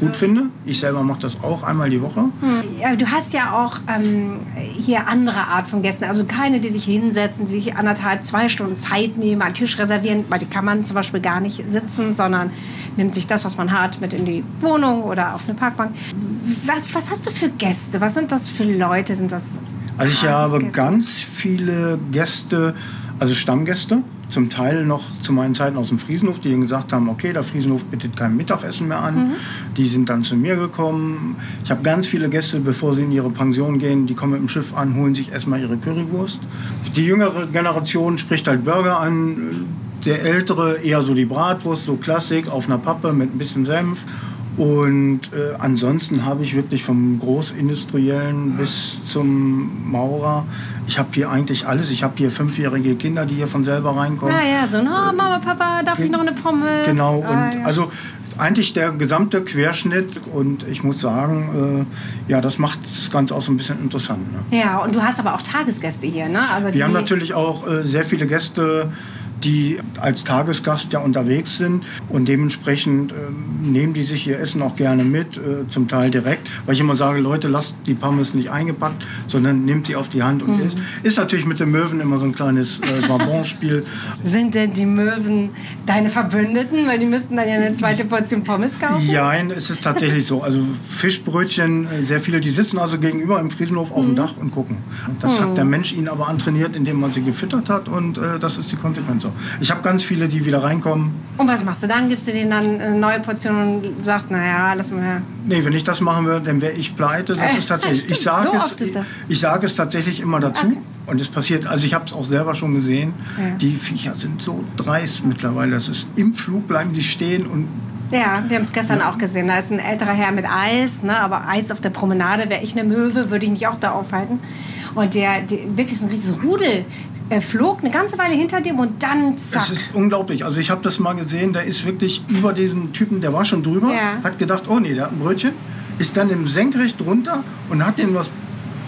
Speaker 7: gut finde. Ich selber mache das auch einmal die Woche.
Speaker 2: Mhm. Du hast ja auch ähm, hier andere Art von Gästen, also keine, die sich hinsetzen, sich anderthalb, zwei Stunden Zeit nehmen, einen Tisch reservieren, weil die kann man zum Beispiel gar nicht sitzen, sondern nimmt sich das, was man hat, mit in die Wohnung oder auf eine Parkbank. Was, was hast du für Gäste? Was sind das für Leute? Sind das
Speaker 7: also ich habe ganz viele Gäste, also Stammgäste, zum Teil noch zu meinen Zeiten aus dem Friesenhof, die gesagt haben, okay, der Friesenhof bittet kein Mittagessen mehr an. Mhm. Die sind dann zu mir gekommen. Ich habe ganz viele Gäste, bevor sie in ihre Pension gehen, die kommen mit dem Schiff an, holen sich erstmal ihre Currywurst. Die jüngere Generation spricht halt Burger an. Der ältere eher so die Bratwurst, so Klassik auf einer Pappe mit ein bisschen Senf. Und äh, ansonsten habe ich wirklich vom Großindustriellen bis zum Maurer, ich habe hier eigentlich alles. Ich habe hier fünfjährige Kinder, die hier von selber reinkommen.
Speaker 2: Ja, ja, so, no, Mama, Papa, darf ich noch eine Pommes?
Speaker 7: Genau, und ah, ja. also eigentlich der gesamte Querschnitt und ich muss sagen, äh, ja, das macht das Ganze auch so ein bisschen interessant.
Speaker 2: Ne? Ja, und du hast aber auch Tagesgäste hier, ne?
Speaker 7: Also Wir haben natürlich auch äh, sehr viele Gäste die als Tagesgast ja unterwegs sind und dementsprechend äh, nehmen die sich ihr Essen auch gerne mit, äh, zum Teil direkt, weil ich immer sage, Leute, lasst die Pommes nicht eingepackt, sondern nehmt sie auf die Hand und mhm. isst. Ist natürlich mit den Möwen immer so ein kleines äh, Barbonspiel. *laughs*
Speaker 2: Sind denn die Möwen deine Verbündeten, weil die müssten dann ja eine zweite Portion Pommes kaufen?
Speaker 7: Ja, es ist tatsächlich so. Also Fischbrötchen, äh, sehr viele, die sitzen also gegenüber im Friesenhof auf mhm. dem Dach und gucken. Das mhm. hat der Mensch ihnen aber antrainiert, indem man sie gefüttert hat und äh, das ist die Konsequenz so. Ich habe ganz viele, die wieder reinkommen.
Speaker 2: Und was machst du dann? Gibst du denen dann eine neue Portion und sagst, naja, lass mal.
Speaker 7: Nee, wenn ich das machen würde, dann wäre ich pleite. Das äh, ist tatsächlich. ich sage so es, ich sage es tatsächlich immer dazu. Okay. Und es passiert, also ich habe es auch selber schon gesehen. Ja. Die Viecher sind so dreist mittlerweile. Das ist im Flug bleiben die stehen und
Speaker 2: ja, wir haben es gestern ja. auch gesehen. Da ist ein älterer Herr mit Eis, ne? aber Eis auf der Promenade. Wäre ich eine Möwe, würde ich mich auch da aufhalten. Und der, der wirklich so ein riesiges Rudel er flog eine ganze Weile hinter dem und dann zack.
Speaker 7: Es ist unglaublich. Also ich habe das mal gesehen, der ist wirklich über diesen Typen, der war schon drüber, ja. hat gedacht, oh nee, der hat ein Brötchen, ist dann im Senkrecht runter und hat den was,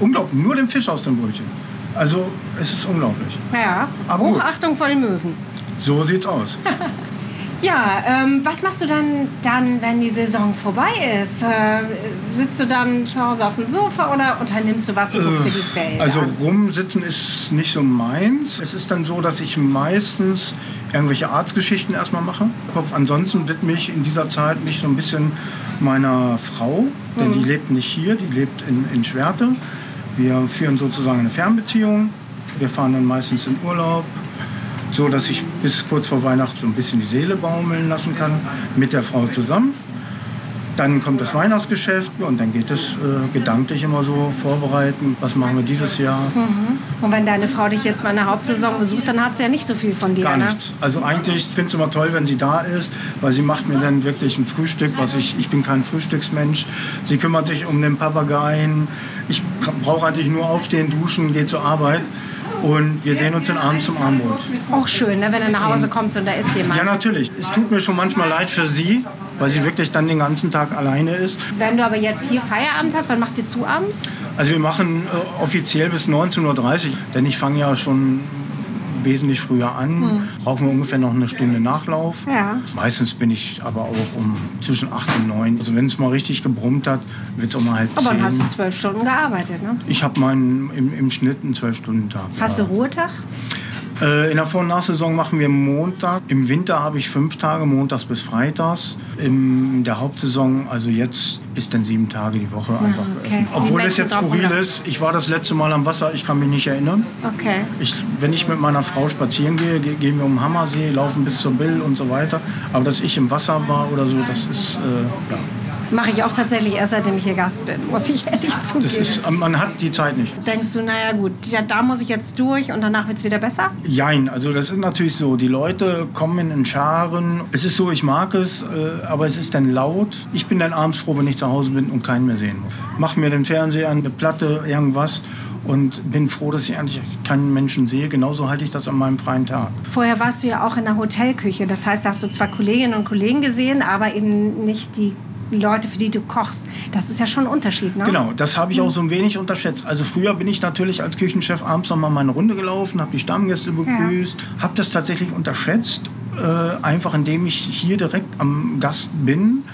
Speaker 7: unglaublich, nur den Fisch aus dem Brötchen. Also es ist unglaublich.
Speaker 2: Ja, Aber Hochachtung vor den Möwen.
Speaker 7: So sieht's aus. *laughs*
Speaker 2: Ja, ähm, was machst du dann, dann, wenn die Saison vorbei ist? Äh, sitzt du dann zu Hause auf dem Sofa oder unternimmst du was und guckst dir die Welt
Speaker 7: Also rumsitzen ist nicht so meins. Es ist dann so, dass ich meistens irgendwelche Arztgeschichten erstmal mache. Ansonsten widme ich in dieser Zeit mich so ein bisschen meiner Frau, denn mhm. die lebt nicht hier, die lebt in, in Schwerte. Wir führen sozusagen eine Fernbeziehung. Wir fahren dann meistens in Urlaub so dass ich bis kurz vor Weihnachten so ein bisschen die Seele baumeln lassen kann mit der Frau zusammen. Dann kommt das Weihnachtsgeschäft und dann geht es äh, gedanklich immer so vorbereiten, was machen wir dieses Jahr. Mhm.
Speaker 2: Und wenn deine Frau dich jetzt mal in der Hauptsaison besucht, dann hat sie ja nicht so viel von dir.
Speaker 7: Gar ne? nichts. Also eigentlich finde ich es immer toll, wenn sie da ist, weil sie macht mir dann wirklich ein Frühstück, was ich, ich bin kein Frühstücksmensch. Sie kümmert sich um den Papageien. Ich brauche eigentlich nur aufstehen, duschen, gehe zur Arbeit. Und wir sehen uns dann abends zum Abendbrot.
Speaker 2: Auch schön, ne, wenn du nach Hause kommst und da ist jemand.
Speaker 7: Ja, natürlich. Es tut mir schon manchmal leid für sie, weil sie wirklich dann den ganzen Tag alleine ist.
Speaker 2: Wenn du aber jetzt hier Feierabend hast, wann macht ihr zu abends?
Speaker 7: Also wir machen äh, offiziell bis 19.30 Uhr, denn ich fange ja schon wesentlich früher an, hm. brauchen wir ungefähr noch eine Stunde Nachlauf. Ja. Meistens bin ich aber auch um zwischen 8 und 9. Also wenn es mal richtig gebrummt hat, wird es auch mal halb
Speaker 2: Aber dann hast du zwölf Stunden gearbeitet, ne?
Speaker 7: Ich habe meinen im, im Schnitt einen zwölf-Stunden-Tag.
Speaker 2: Hast ja. du Ruhetag?
Speaker 7: Äh, in der Vor- und Nachsaison machen wir Montag. Im Winter habe ich fünf Tage, montags bis freitags. In der Hauptsaison, also jetzt, ist dann sieben Tage die Woche einfach okay. Obwohl es jetzt skurril ist, ich war das letzte Mal am Wasser, ich kann mich nicht erinnern.
Speaker 2: Okay.
Speaker 7: Ich, wenn ich mit meiner Frau spazieren gehe, gehen wir um den Hammersee, laufen bis zur Bill und so weiter. Aber dass ich im Wasser war oder so, das ist, äh, ja.
Speaker 2: Mache ich auch tatsächlich erst, seitdem ich hier Gast bin, muss ich ehrlich zugeben.
Speaker 7: Das ist, man hat die Zeit nicht.
Speaker 2: Denkst du, naja gut, ja, da muss ich jetzt durch und danach wird es wieder besser?
Speaker 7: Jein, also das ist natürlich so. Die Leute kommen in Scharen. Es ist so, ich mag es, äh, aber es ist dann laut. Ich bin dann abends froh, wenn ich zu Hause bin und keinen mehr sehen muss. Mach mir den Fernseher an, eine Platte, irgendwas und bin froh, dass ich eigentlich keinen Menschen sehe. Genauso halte ich das an meinem freien Tag.
Speaker 2: Vorher warst du ja auch in der Hotelküche. Das heißt, da hast du zwar Kolleginnen und Kollegen gesehen, aber eben nicht die Leute, für die du kochst. Das ist ja schon ein Unterschied, ne?
Speaker 7: Genau, das habe ich auch so ein wenig unterschätzt. Also früher bin ich natürlich als Küchenchef abends noch mal meine Runde gelaufen, habe die Stammgäste begrüßt, ja. habe das tatsächlich unterschätzt, äh, einfach indem ich hier direkt am Gast bin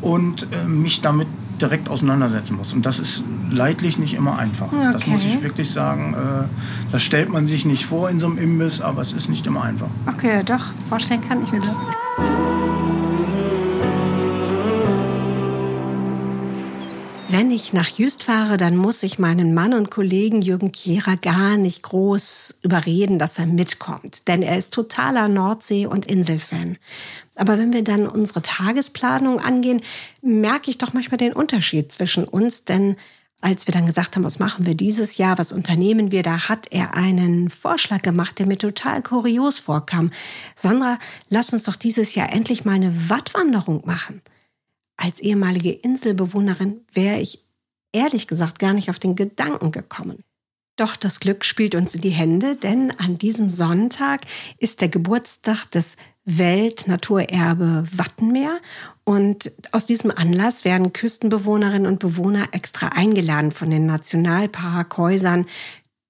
Speaker 7: und äh, mich damit direkt auseinandersetzen muss. Und das ist leidlich nicht immer einfach. Okay. Das muss ich wirklich sagen. Äh, das stellt man sich nicht vor in so einem Imbiss, aber es ist nicht immer einfach.
Speaker 2: Okay, doch, vorstellen kann ich mir das. Wenn ich nach Jüst fahre, dann muss ich meinen Mann und Kollegen Jürgen Kehrer gar nicht groß überreden, dass er mitkommt. Denn er ist totaler Nordsee- und Inselfan. Aber wenn wir dann unsere Tagesplanung angehen, merke ich doch manchmal den Unterschied zwischen uns. Denn als wir dann gesagt haben, was machen wir dieses Jahr, was unternehmen wir, da hat er einen Vorschlag gemacht, der mir total kurios vorkam. Sandra, lass uns doch dieses Jahr endlich mal eine Wattwanderung machen. Als ehemalige Inselbewohnerin wäre ich ehrlich gesagt gar nicht auf den Gedanken gekommen. Doch das Glück spielt uns in die Hände, denn an diesem Sonntag ist der Geburtstag des Weltnaturerbe Wattenmeer. Und aus diesem Anlass werden Küstenbewohnerinnen und Bewohner extra eingeladen von den Nationalparkhäusern,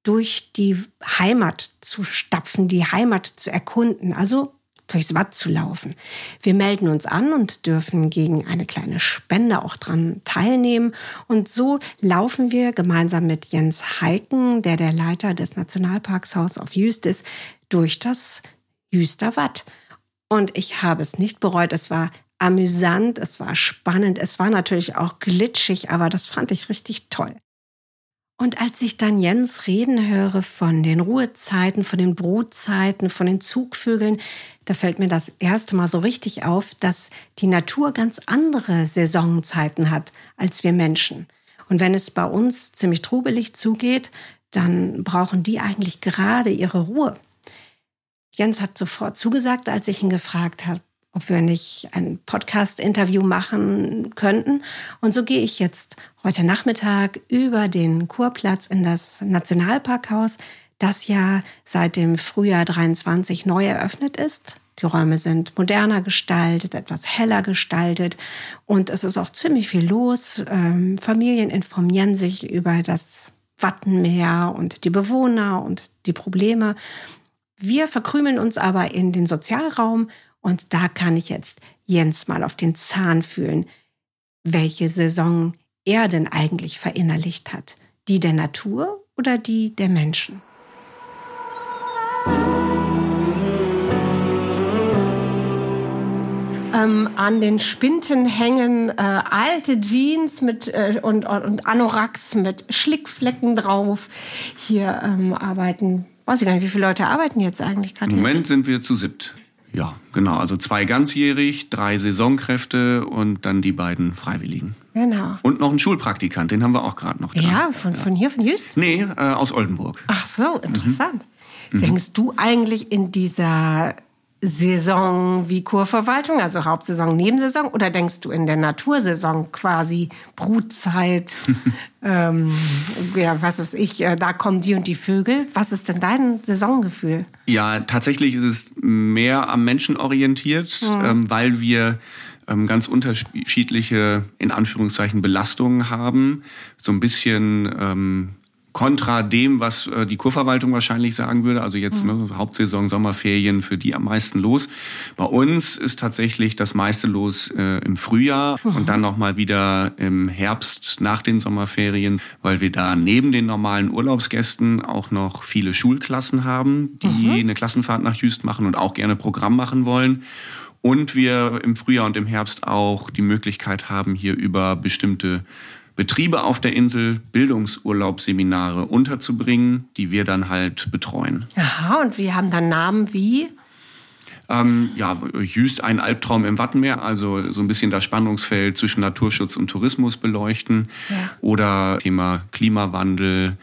Speaker 2: durch die Heimat zu stapfen, die Heimat zu erkunden, also durchs Watt zu laufen. Wir melden uns an und dürfen gegen eine kleine Spende auch dran teilnehmen. Und so laufen wir gemeinsam mit Jens Heiken, der der Leiter des Nationalparks Haus auf Jüst ist, durch das Jüster Watt. Und ich habe es nicht bereut. Es war amüsant, es war spannend, es war natürlich auch glitschig, aber das fand ich richtig toll. Und als ich dann Jens reden höre von den Ruhezeiten, von den Brutzeiten, von den Zugvögeln, da fällt mir das erste Mal so richtig auf, dass die Natur ganz andere Saisonzeiten hat als wir Menschen. Und wenn es bei uns ziemlich trubelig zugeht, dann brauchen die eigentlich gerade ihre Ruhe. Jens hat sofort zugesagt, als ich ihn gefragt habe, ob wir nicht ein Podcast-Interview machen könnten. Und so gehe ich jetzt heute Nachmittag über den Kurplatz in das Nationalparkhaus, das ja seit dem Frühjahr 23 neu eröffnet ist. Die Räume sind moderner gestaltet, etwas heller gestaltet und es ist auch ziemlich viel los. Ähm, Familien informieren sich über das Wattenmeer und die Bewohner und die Probleme. Wir verkrümeln uns aber in den Sozialraum und da kann ich jetzt Jens mal auf den Zahn fühlen, welche Saison er denn eigentlich verinnerlicht hat. Die der Natur oder die der Menschen? Ähm, an den Spinten hängen äh, alte Jeans mit, äh, und, und Anoraks mit Schlickflecken drauf. Hier ähm, arbeiten, weiß ich gar nicht, wie viele Leute arbeiten jetzt eigentlich
Speaker 8: gerade? Im Moment sind wir zu siebt. Ja, genau. Also zwei ganzjährig, drei Saisonkräfte und dann die beiden Freiwilligen.
Speaker 2: Genau.
Speaker 8: Und noch ein Schulpraktikant, den haben wir auch gerade noch
Speaker 2: da. Ja, von, von hier, von Jüst?
Speaker 8: Nee, äh, aus Oldenburg.
Speaker 2: Ach so, interessant. Mhm. Denkst du eigentlich in dieser Saison wie Kurverwaltung, also Hauptsaison, Nebensaison? Oder denkst du in der Natursaison quasi Brutzeit, *laughs* ähm, ja, was weiß ich, äh, da kommen die und die Vögel? Was ist denn dein Saisongefühl?
Speaker 8: Ja, tatsächlich ist es mehr am Menschen orientiert, mhm. ähm, weil wir ähm, ganz unterschiedliche, in Anführungszeichen, Belastungen haben. So ein bisschen ähm, kontra dem, was äh, die Kurverwaltung wahrscheinlich sagen würde. Also jetzt mhm. ne, Hauptsaison, Sommerferien, für die am meisten los. Bei uns ist tatsächlich das meiste los äh, im Frühjahr mhm. und dann nochmal wieder im Herbst nach den Sommerferien, weil wir da neben den normalen Urlaubsgästen auch noch viele Schulklassen haben, die mhm. eine Klassenfahrt nach Jüst machen und auch gerne Programm machen wollen. Und wir im Frühjahr und im Herbst auch die Möglichkeit haben, hier über bestimmte Betriebe auf der Insel Bildungsurlaubsseminare unterzubringen, die wir dann halt betreuen.
Speaker 2: Aha, und wir haben dann Namen wie?
Speaker 8: Ähm, ja, Jüst ein Albtraum im Wattenmeer, also so ein bisschen das Spannungsfeld zwischen Naturschutz und Tourismus beleuchten. Ja. Oder Thema Klimawandel,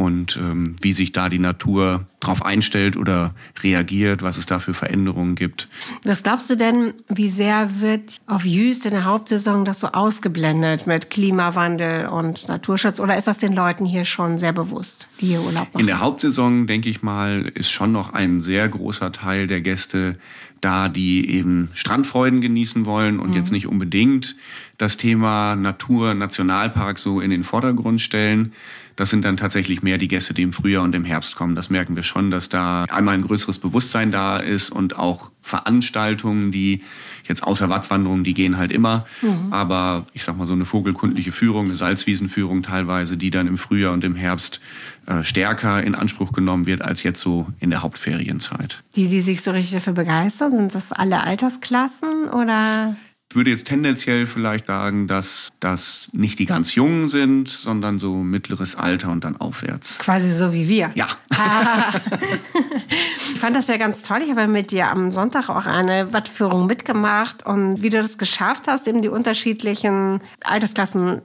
Speaker 8: und ähm, wie sich da die Natur darauf einstellt oder reagiert, was es da für Veränderungen gibt.
Speaker 2: Was glaubst du denn, wie sehr wird auf Jüst in der Hauptsaison das so ausgeblendet mit Klimawandel und Naturschutz oder ist das den Leuten hier schon sehr bewusst, die hier Urlaub machen?
Speaker 8: In der Hauptsaison, denke ich mal, ist schon noch ein sehr großer Teil der Gäste da, die eben Strandfreuden genießen wollen und mhm. jetzt nicht unbedingt das Thema Natur, Nationalpark so in den Vordergrund stellen. Das sind dann tatsächlich mehr die Gäste, die im Frühjahr und im Herbst kommen. Das merken wir schon, dass da einmal ein größeres Bewusstsein da ist und auch Veranstaltungen, die jetzt außer Wattwanderungen, die gehen halt immer. Mhm. Aber ich sag mal so eine vogelkundliche Führung, eine Salzwiesenführung teilweise, die dann im Frühjahr und im Herbst äh, stärker in Anspruch genommen wird als jetzt so in der Hauptferienzeit.
Speaker 2: Die, die sich so richtig dafür begeistern, sind das alle Altersklassen oder?
Speaker 8: Ich würde jetzt tendenziell vielleicht sagen, dass das nicht die ganz Jungen sind, sondern so mittleres Alter und dann aufwärts.
Speaker 2: Quasi so wie wir.
Speaker 8: Ja. *laughs*
Speaker 2: ich fand das ja ganz toll. Ich habe mit dir am Sonntag auch eine Wattführung mitgemacht und wie du das geschafft hast, eben die unterschiedlichen Altersklassen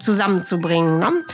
Speaker 2: zusammenzubringen. Ne?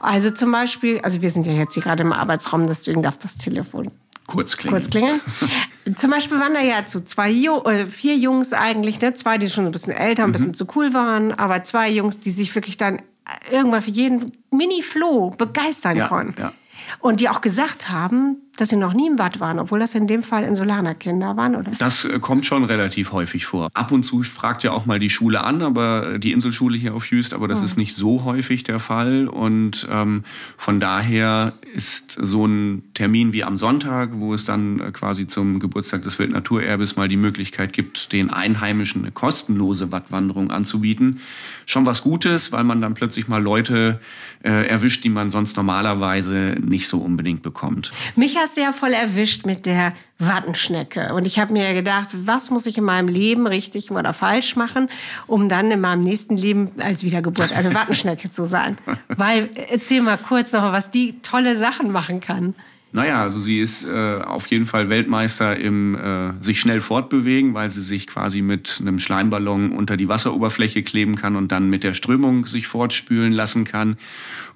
Speaker 2: Also zum Beispiel, also wir sind ja jetzt hier gerade im Arbeitsraum, deswegen darf das Telefon
Speaker 8: Kurz klingeln.
Speaker 2: Kurz klingeln. *laughs* Zum Beispiel waren da ja zu zwei jo äh, vier Jungs eigentlich, ne? zwei, die schon ein bisschen älter, ein mhm. bisschen zu cool waren, aber zwei Jungs, die sich wirklich dann irgendwann für jeden Mini-Floh begeistern ja, konnten. Ja. Und die auch gesagt haben, dass sie noch nie im Watt waren, obwohl das in dem Fall Insulanerkinder waren? Oder?
Speaker 8: Das äh, kommt schon relativ häufig vor. Ab und zu fragt ja auch mal die Schule an, aber äh, die Inselschule hier auf Jüst, aber das mhm. ist nicht so häufig der Fall. Und ähm, von daher ist so ein Termin wie am Sonntag, wo es dann äh, quasi zum Geburtstag des Weltnaturerbes mal die Möglichkeit gibt, den Einheimischen eine kostenlose Wattwanderung anzubieten, schon was Gutes, weil man dann plötzlich mal Leute äh, erwischt, die man sonst normalerweise nicht so unbedingt bekommt.
Speaker 2: Mich hast du ja voll erwischt mit der Wattenschnecke. Und ich habe mir gedacht, was muss ich in meinem Leben richtig oder falsch machen, um dann in meinem nächsten Leben als Wiedergeburt eine *laughs* Wattenschnecke zu sein. Weil, erzähl mal kurz noch, was die tolle Sachen machen kann.
Speaker 8: Naja, also sie ist äh, auf jeden Fall Weltmeister im äh, sich schnell fortbewegen, weil sie sich quasi mit einem Schleimballon unter die Wasseroberfläche kleben kann und dann mit der Strömung sich fortspülen lassen kann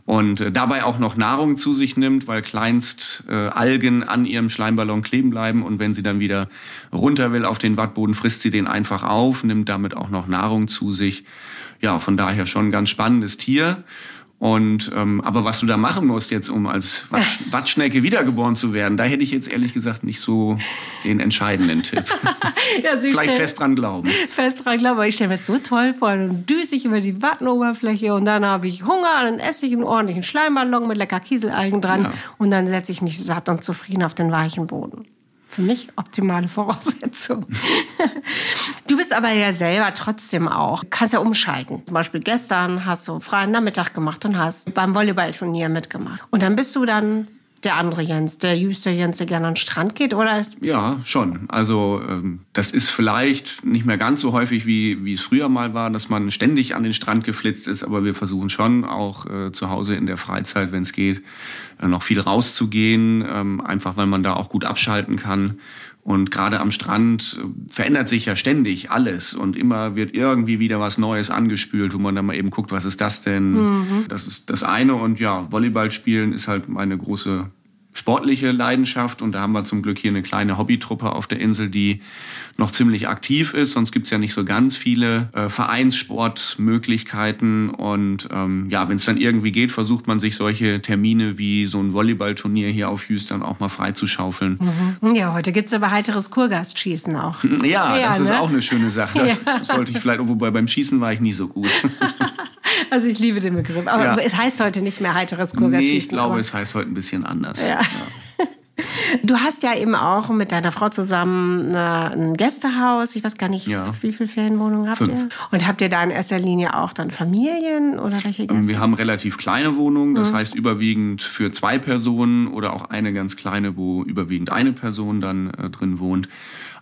Speaker 8: und äh, dabei auch noch Nahrung zu sich nimmt, weil kleinst äh, Algen an ihrem Schleimballon kleben bleiben und wenn sie dann wieder runter will auf den Wattboden, frisst sie den einfach auf, nimmt damit auch noch Nahrung zu sich. Ja, von daher schon ein ganz spannendes Tier. Und ähm, aber was du da machen musst jetzt, um als Watsch, Watschnecke wiedergeboren zu werden, da hätte ich jetzt ehrlich gesagt nicht so den entscheidenden Tipp. *laughs* ja, Vielleicht fest dran glauben.
Speaker 2: Fest dran glauben. Ich stelle mir das so toll vor. Dann düse ich über die Wattenoberfläche und dann habe ich Hunger, dann esse ich einen ordentlichen Schleimballon mit lecker Kieselalgen dran ja. und dann setze ich mich satt und zufrieden auf den weichen Boden für mich optimale Voraussetzung. du bist aber ja selber trotzdem auch, kannst ja umschalten. Zum Beispiel gestern hast du freien Nachmittag gemacht und hast beim Volleyballturnier mitgemacht. Und dann bist du dann der andere Jens, der jüngste Jens, der gerne an den Strand geht, oder ist
Speaker 8: Ja, schon. Also ähm, das ist vielleicht nicht mehr ganz so häufig, wie, wie es früher mal war, dass man ständig an den Strand geflitzt ist, aber wir versuchen schon auch äh, zu Hause in der Freizeit, wenn es geht, äh, noch viel rauszugehen, ähm, einfach weil man da auch gut abschalten kann. Und gerade am Strand äh, verändert sich ja ständig alles und immer wird irgendwie wieder was Neues angespült, wo man dann mal eben guckt, was ist das denn? Mhm. Das ist das eine. Und ja, Volleyball spielen ist halt meine große sportliche Leidenschaft. Und da haben wir zum Glück hier eine kleine Hobbytruppe auf der Insel, die noch ziemlich aktiv ist. Sonst gibt's ja nicht so ganz viele äh, Vereinssportmöglichkeiten und ähm, ja, wenn es dann irgendwie geht, versucht man sich solche Termine wie so ein Volleyballturnier hier auf dann auch mal freizuschaufeln.
Speaker 2: Mhm. Ja, heute gibt's aber heiteres Kurgastschießen auch. *laughs*
Speaker 8: Ja, ja das ne? ist auch eine schöne Sache. *laughs* Ja. Das sollte ich vielleicht, wobei beim Schießen war ich nie so gut. *laughs*
Speaker 2: Also ich liebe den Begriff. Aber ja. es heißt heute nicht mehr heiteres Kurgaschießen.
Speaker 8: Nee, ich glaube, es heißt heute ein bisschen anders. Ja. ja.
Speaker 2: Du hast ja eben auch mit deiner Frau zusammen eine, ein Gästehaus. Ich weiß gar nicht, ja. wie viele Ferienwohnungen habt Fünf. ihr? Und habt ihr da in erster Linie auch dann Familien oder welche ähm, Gäste?
Speaker 8: Wir haben relativ kleine Wohnungen, das mhm. heißt überwiegend für zwei Personen oder auch eine ganz kleine, wo überwiegend eine Person dann äh, drin wohnt.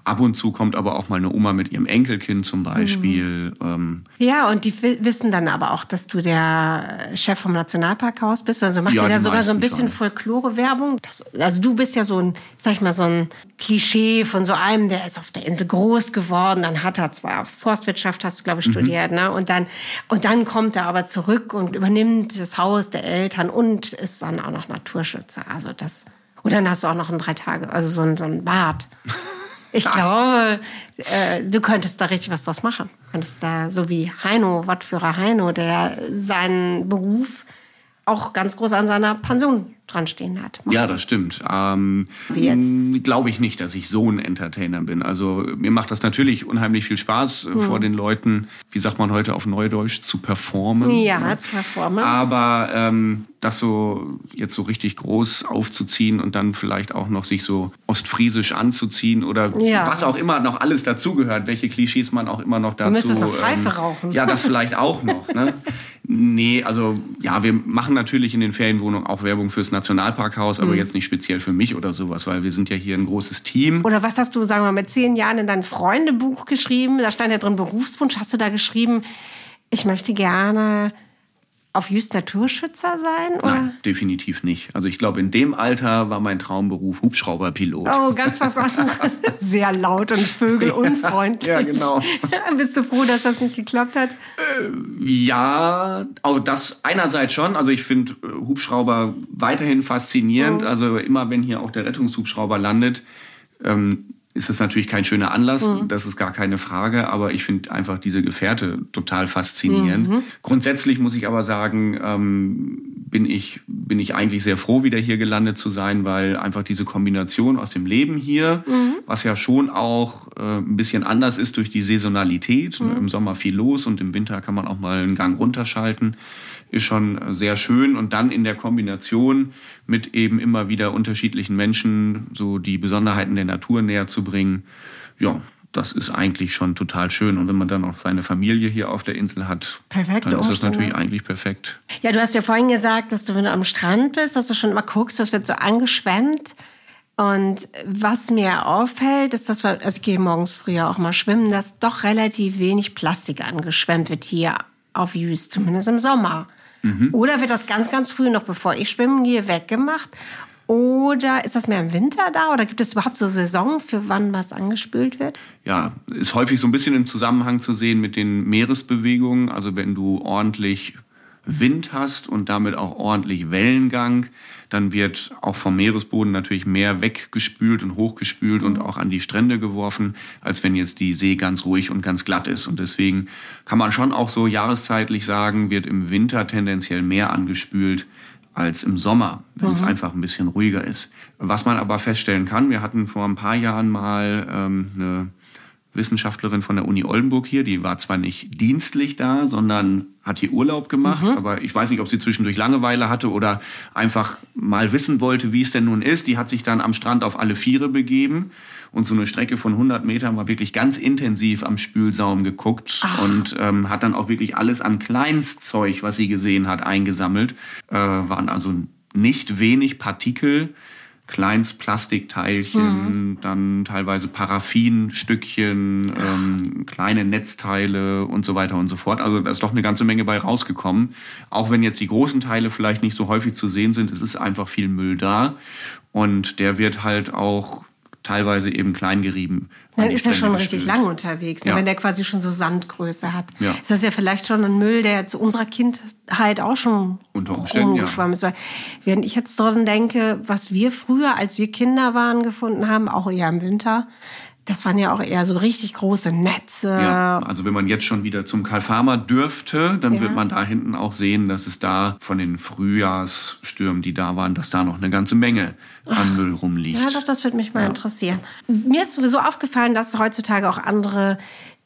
Speaker 8: Ab und zu kommt aber auch mal eine Oma mit ihrem Enkelkind zum Beispiel. Mhm.
Speaker 2: Ja, und die wissen dann aber auch, dass du der Chef vom Nationalparkhaus bist. Also macht ja, ihr da sogar so ein bisschen Folklore-Werbung. Also du bist ja so ein, sag ich mal, so ein Klischee von so einem, der ist auf der Insel groß geworden. Dann hat er zwar Forstwirtschaft, hast du, glaube ich, mhm. studiert, ne? Und dann, und dann kommt er aber zurück und übernimmt das Haus der Eltern und ist dann auch noch Naturschützer. Also das. Und dann hast du auch noch ein drei Tage, also so ein, so ein Bad. *laughs* Ich glaube, äh, du könntest da richtig was draus machen. Du könntest da, so wie Heino, Wattführer Heino, der seinen Beruf auch ganz groß an seiner Pension dran stehen hat.
Speaker 8: Macht ja, das stimmt. Ähm, Glaube ich nicht, dass ich so ein Entertainer bin. Also mir macht das natürlich unheimlich viel Spaß, hm. vor den Leuten, wie sagt man heute auf Neudeutsch, zu performen.
Speaker 2: Ja, ne? zu performen.
Speaker 8: Aber ähm, das so jetzt so richtig groß aufzuziehen und dann vielleicht auch noch sich so ostfriesisch anzuziehen oder ja. was auch immer noch alles dazugehört, welche Klischees man auch immer noch dazu. Du
Speaker 2: müsstest noch Pfeife ähm, rauchen.
Speaker 8: Ja, das vielleicht auch noch. Ne? *laughs* Nee, also ja, wir machen natürlich in den Ferienwohnungen auch Werbung fürs Nationalparkhaus, aber mhm. jetzt nicht speziell für mich oder sowas, weil wir sind ja hier ein großes Team.
Speaker 2: Oder was hast du, sagen wir mal, mit zehn Jahren in dein Freundebuch geschrieben? Da stand ja drin Berufswunsch. Hast du da geschrieben, ich möchte gerne auf Just Naturschützer sein?
Speaker 8: Oder? Nein, definitiv nicht. Also ich glaube, in dem Alter war mein Traumberuf Hubschrauberpilot.
Speaker 2: Oh, ganz was anderes. *laughs* Sehr laut und vögelunfreundlich.
Speaker 8: ja, genau. *laughs*
Speaker 2: Bist du froh, dass das nicht geklappt hat?
Speaker 8: Äh, ja, auch das einerseits schon. Also ich finde äh, Hubschrauber weiterhin faszinierend. Oh. Also immer, wenn hier auch der Rettungshubschrauber landet, ähm, ist es natürlich kein schöner Anlass, mhm. das ist gar keine Frage, aber ich finde einfach diese Gefährte total faszinierend. Mhm. Grundsätzlich muss ich aber sagen, ähm, bin ich, bin ich eigentlich sehr froh, wieder hier gelandet zu sein, weil einfach diese Kombination aus dem Leben hier, mhm. was ja schon auch äh, ein bisschen anders ist durch die Saisonalität, mhm. im Sommer viel los und im Winter kann man auch mal einen Gang runterschalten, ist schon sehr schön. Und dann in der Kombination mit eben immer wieder unterschiedlichen Menschen so die Besonderheiten der Natur näher zu bringen, ja, das ist eigentlich schon total schön. Und wenn man dann auch seine Familie hier auf der Insel hat, Perfekte dann ist das natürlich eigentlich perfekt.
Speaker 2: Ja, du hast ja vorhin gesagt, dass du, wenn du am Strand bist, dass du schon immer guckst, das wird so angeschwemmt. Und was mir auffällt, ist, dass wir, also ich gehe morgens früher auch mal schwimmen, dass doch relativ wenig Plastik angeschwemmt wird hier auf Jüst, zumindest im Sommer. Mhm. Oder wird das ganz, ganz früh, noch bevor ich schwimmen gehe, weggemacht? Oder ist das mehr im Winter da? Oder gibt es überhaupt so Saison, für wann was angespült wird?
Speaker 8: Ja, ist häufig so ein bisschen im Zusammenhang zu sehen mit den Meeresbewegungen. Also wenn du ordentlich Wind hast und damit auch ordentlich Wellengang, dann wird auch vom Meeresboden natürlich mehr weggespült und hochgespült und auch an die Strände geworfen, als wenn jetzt die See ganz ruhig und ganz glatt ist. Und deswegen kann man schon auch so jahreszeitlich sagen, wird im Winter tendenziell mehr angespült als im Sommer, wenn mhm. es einfach ein bisschen ruhiger ist. Was man aber feststellen kann, wir hatten vor ein paar Jahren mal ähm, eine Wissenschaftlerin von der Uni Oldenburg hier, die war zwar nicht dienstlich da, sondern hat hier Urlaub gemacht, mhm. aber ich weiß nicht, ob sie zwischendurch Langeweile hatte oder einfach mal wissen wollte, wie es denn nun ist. Die hat sich dann am Strand auf alle Viere begeben und so eine Strecke von 100 Metern war wirklich ganz intensiv am Spülsaum geguckt Ach. und ähm, hat dann auch wirklich alles an Kleinstzeug, was sie gesehen hat, eingesammelt. Äh, waren also nicht wenig Partikel Kleinstplastikteilchen, mhm. dann teilweise Paraffinstückchen, ähm, kleine Netzteile und so weiter und so fort. Also da ist doch eine ganze Menge bei rausgekommen. Auch wenn jetzt die großen Teile vielleicht nicht so häufig zu sehen sind, es ist einfach viel Müll da. Und der wird halt auch teilweise eben klein gerieben.
Speaker 2: Dann ist er schon richtig lang unterwegs, ne, ja. wenn der quasi schon so Sandgröße hat. Ja. Ist das ja vielleicht schon ein Müll, der zu unserer Kindheit auch schon rumgeschwommen ist. Weil wenn ich jetzt dran denke, was wir früher, als wir Kinder waren, gefunden haben, auch eher im Winter, das waren ja auch eher so richtig große Netze.
Speaker 8: Ja, also wenn man jetzt schon wieder zum Karl Farmer dürfte, dann ja. wird man da hinten auch sehen, dass es da von den Frühjahrsstürmen, die da waren, dass da noch eine ganze Menge an Ach, Müll rumliegt.
Speaker 2: Ja, doch, das würde mich mal ja. interessieren. Mir ist sowieso aufgefallen, dass heutzutage auch andere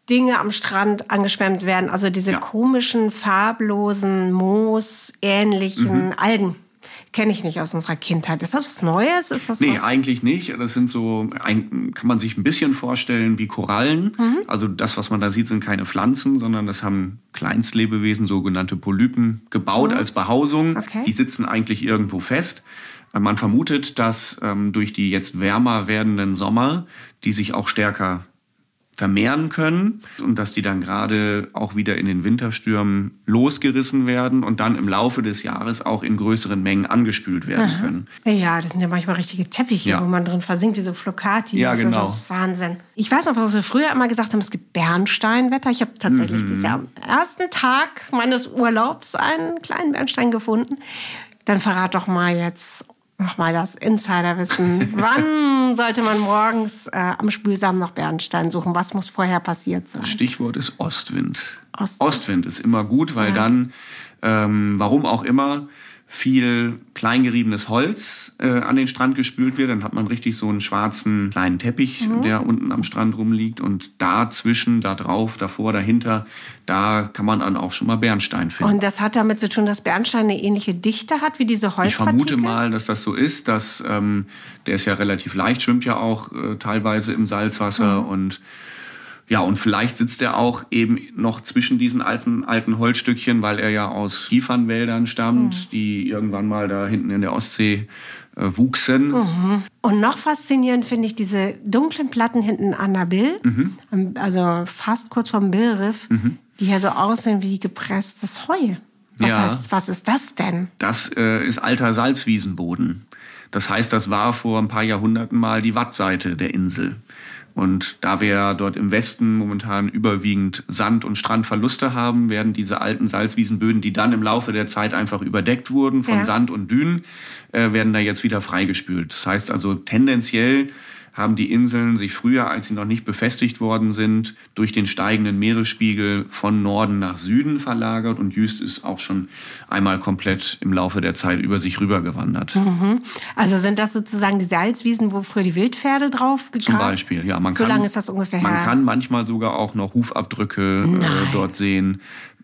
Speaker 2: Dinge am Strand angeschwemmt werden. Also diese ja. komischen, farblosen, moosähnlichen mhm. Algen kenne ich nicht aus unserer Kindheit. Ist das was Neues? Ist das
Speaker 8: nee,
Speaker 2: was?
Speaker 8: eigentlich nicht. Das sind so, kann man sich ein bisschen vorstellen wie Korallen. Mhm. Also das, was man da sieht, sind keine Pflanzen, sondern das haben Kleinstlebewesen, sogenannte Polypen, gebaut mhm. als Behausung. Okay. Die sitzen eigentlich irgendwo fest. Man vermutet, dass ähm, durch die jetzt wärmer werdenden Sommer die sich auch stärker vermehren können und dass die dann gerade auch wieder in den Winterstürmen losgerissen werden und dann im Laufe des Jahres auch in größeren Mengen angespült werden Aha. können.
Speaker 2: Ja, das sind ja manchmal richtige Teppiche, ja. wo man drin versinkt, diese Flocati.
Speaker 8: Ja, genau.
Speaker 2: So, Wahnsinn. Ich weiß noch, was wir früher immer gesagt haben, es gibt Bernsteinwetter. Ich habe tatsächlich mhm. dieses Jahr am ersten Tag meines Urlaubs einen kleinen Bernstein gefunden. Dann verrat doch mal jetzt nochmal das Insiderwissen. *laughs* Wann sollte man morgens äh, am Spülsamen noch Bernstein suchen? Was muss vorher passiert sein?
Speaker 8: Stichwort ist Ostwind. Ostwind, Ostwind ist immer gut, weil ja. dann, ähm, warum auch immer, viel kleingeriebenes Holz äh, an den Strand gespült wird. Dann hat man richtig so einen schwarzen kleinen Teppich, mhm. der unten am Strand rumliegt. Und dazwischen, da drauf, davor, dahinter, da kann man dann auch schon mal Bernstein finden.
Speaker 2: Und das hat damit zu tun, dass Bernstein eine ähnliche Dichte hat wie diese Holzpartikel?
Speaker 8: Ich vermute mal, dass das so ist. Dass, ähm, der ist ja relativ leicht, schwimmt ja auch äh, teilweise im Salzwasser mhm. und ja, und vielleicht sitzt er auch eben noch zwischen diesen alten, alten Holzstückchen, weil er ja aus Kiefernwäldern stammt, mhm. die irgendwann mal da hinten in der Ostsee äh, wuchsen.
Speaker 2: Mhm. Und noch faszinierend finde ich diese dunklen Platten hinten an der Bill, mhm. also fast kurz vom Billriff, mhm. die ja so aussehen wie gepresstes Heu. Was, ja. heißt, was ist das denn?
Speaker 8: Das äh, ist alter Salzwiesenboden. Das heißt, das war vor ein paar Jahrhunderten mal die Wattseite der Insel. Und da wir dort im Westen momentan überwiegend Sand- und Strandverluste haben, werden diese alten Salzwiesenböden, die dann im Laufe der Zeit einfach überdeckt wurden von ja. Sand und Dünen, äh, werden da jetzt wieder freigespült. Das heißt also tendenziell haben die Inseln sich früher, als sie noch nicht befestigt worden sind, durch den steigenden Meeresspiegel von Norden nach Süden verlagert und Jüst ist auch schon einmal komplett im Laufe der Zeit über sich rübergewandert.
Speaker 2: Mhm. Also sind das sozusagen die Salzwiesen, wo früher die Wildpferde drauf gegrast?
Speaker 8: Zum Beispiel, ja. Man
Speaker 2: so
Speaker 8: kann,
Speaker 2: lange ist das ungefähr
Speaker 8: Man
Speaker 2: her.
Speaker 8: kann manchmal sogar auch noch Hufabdrücke äh, dort sehen.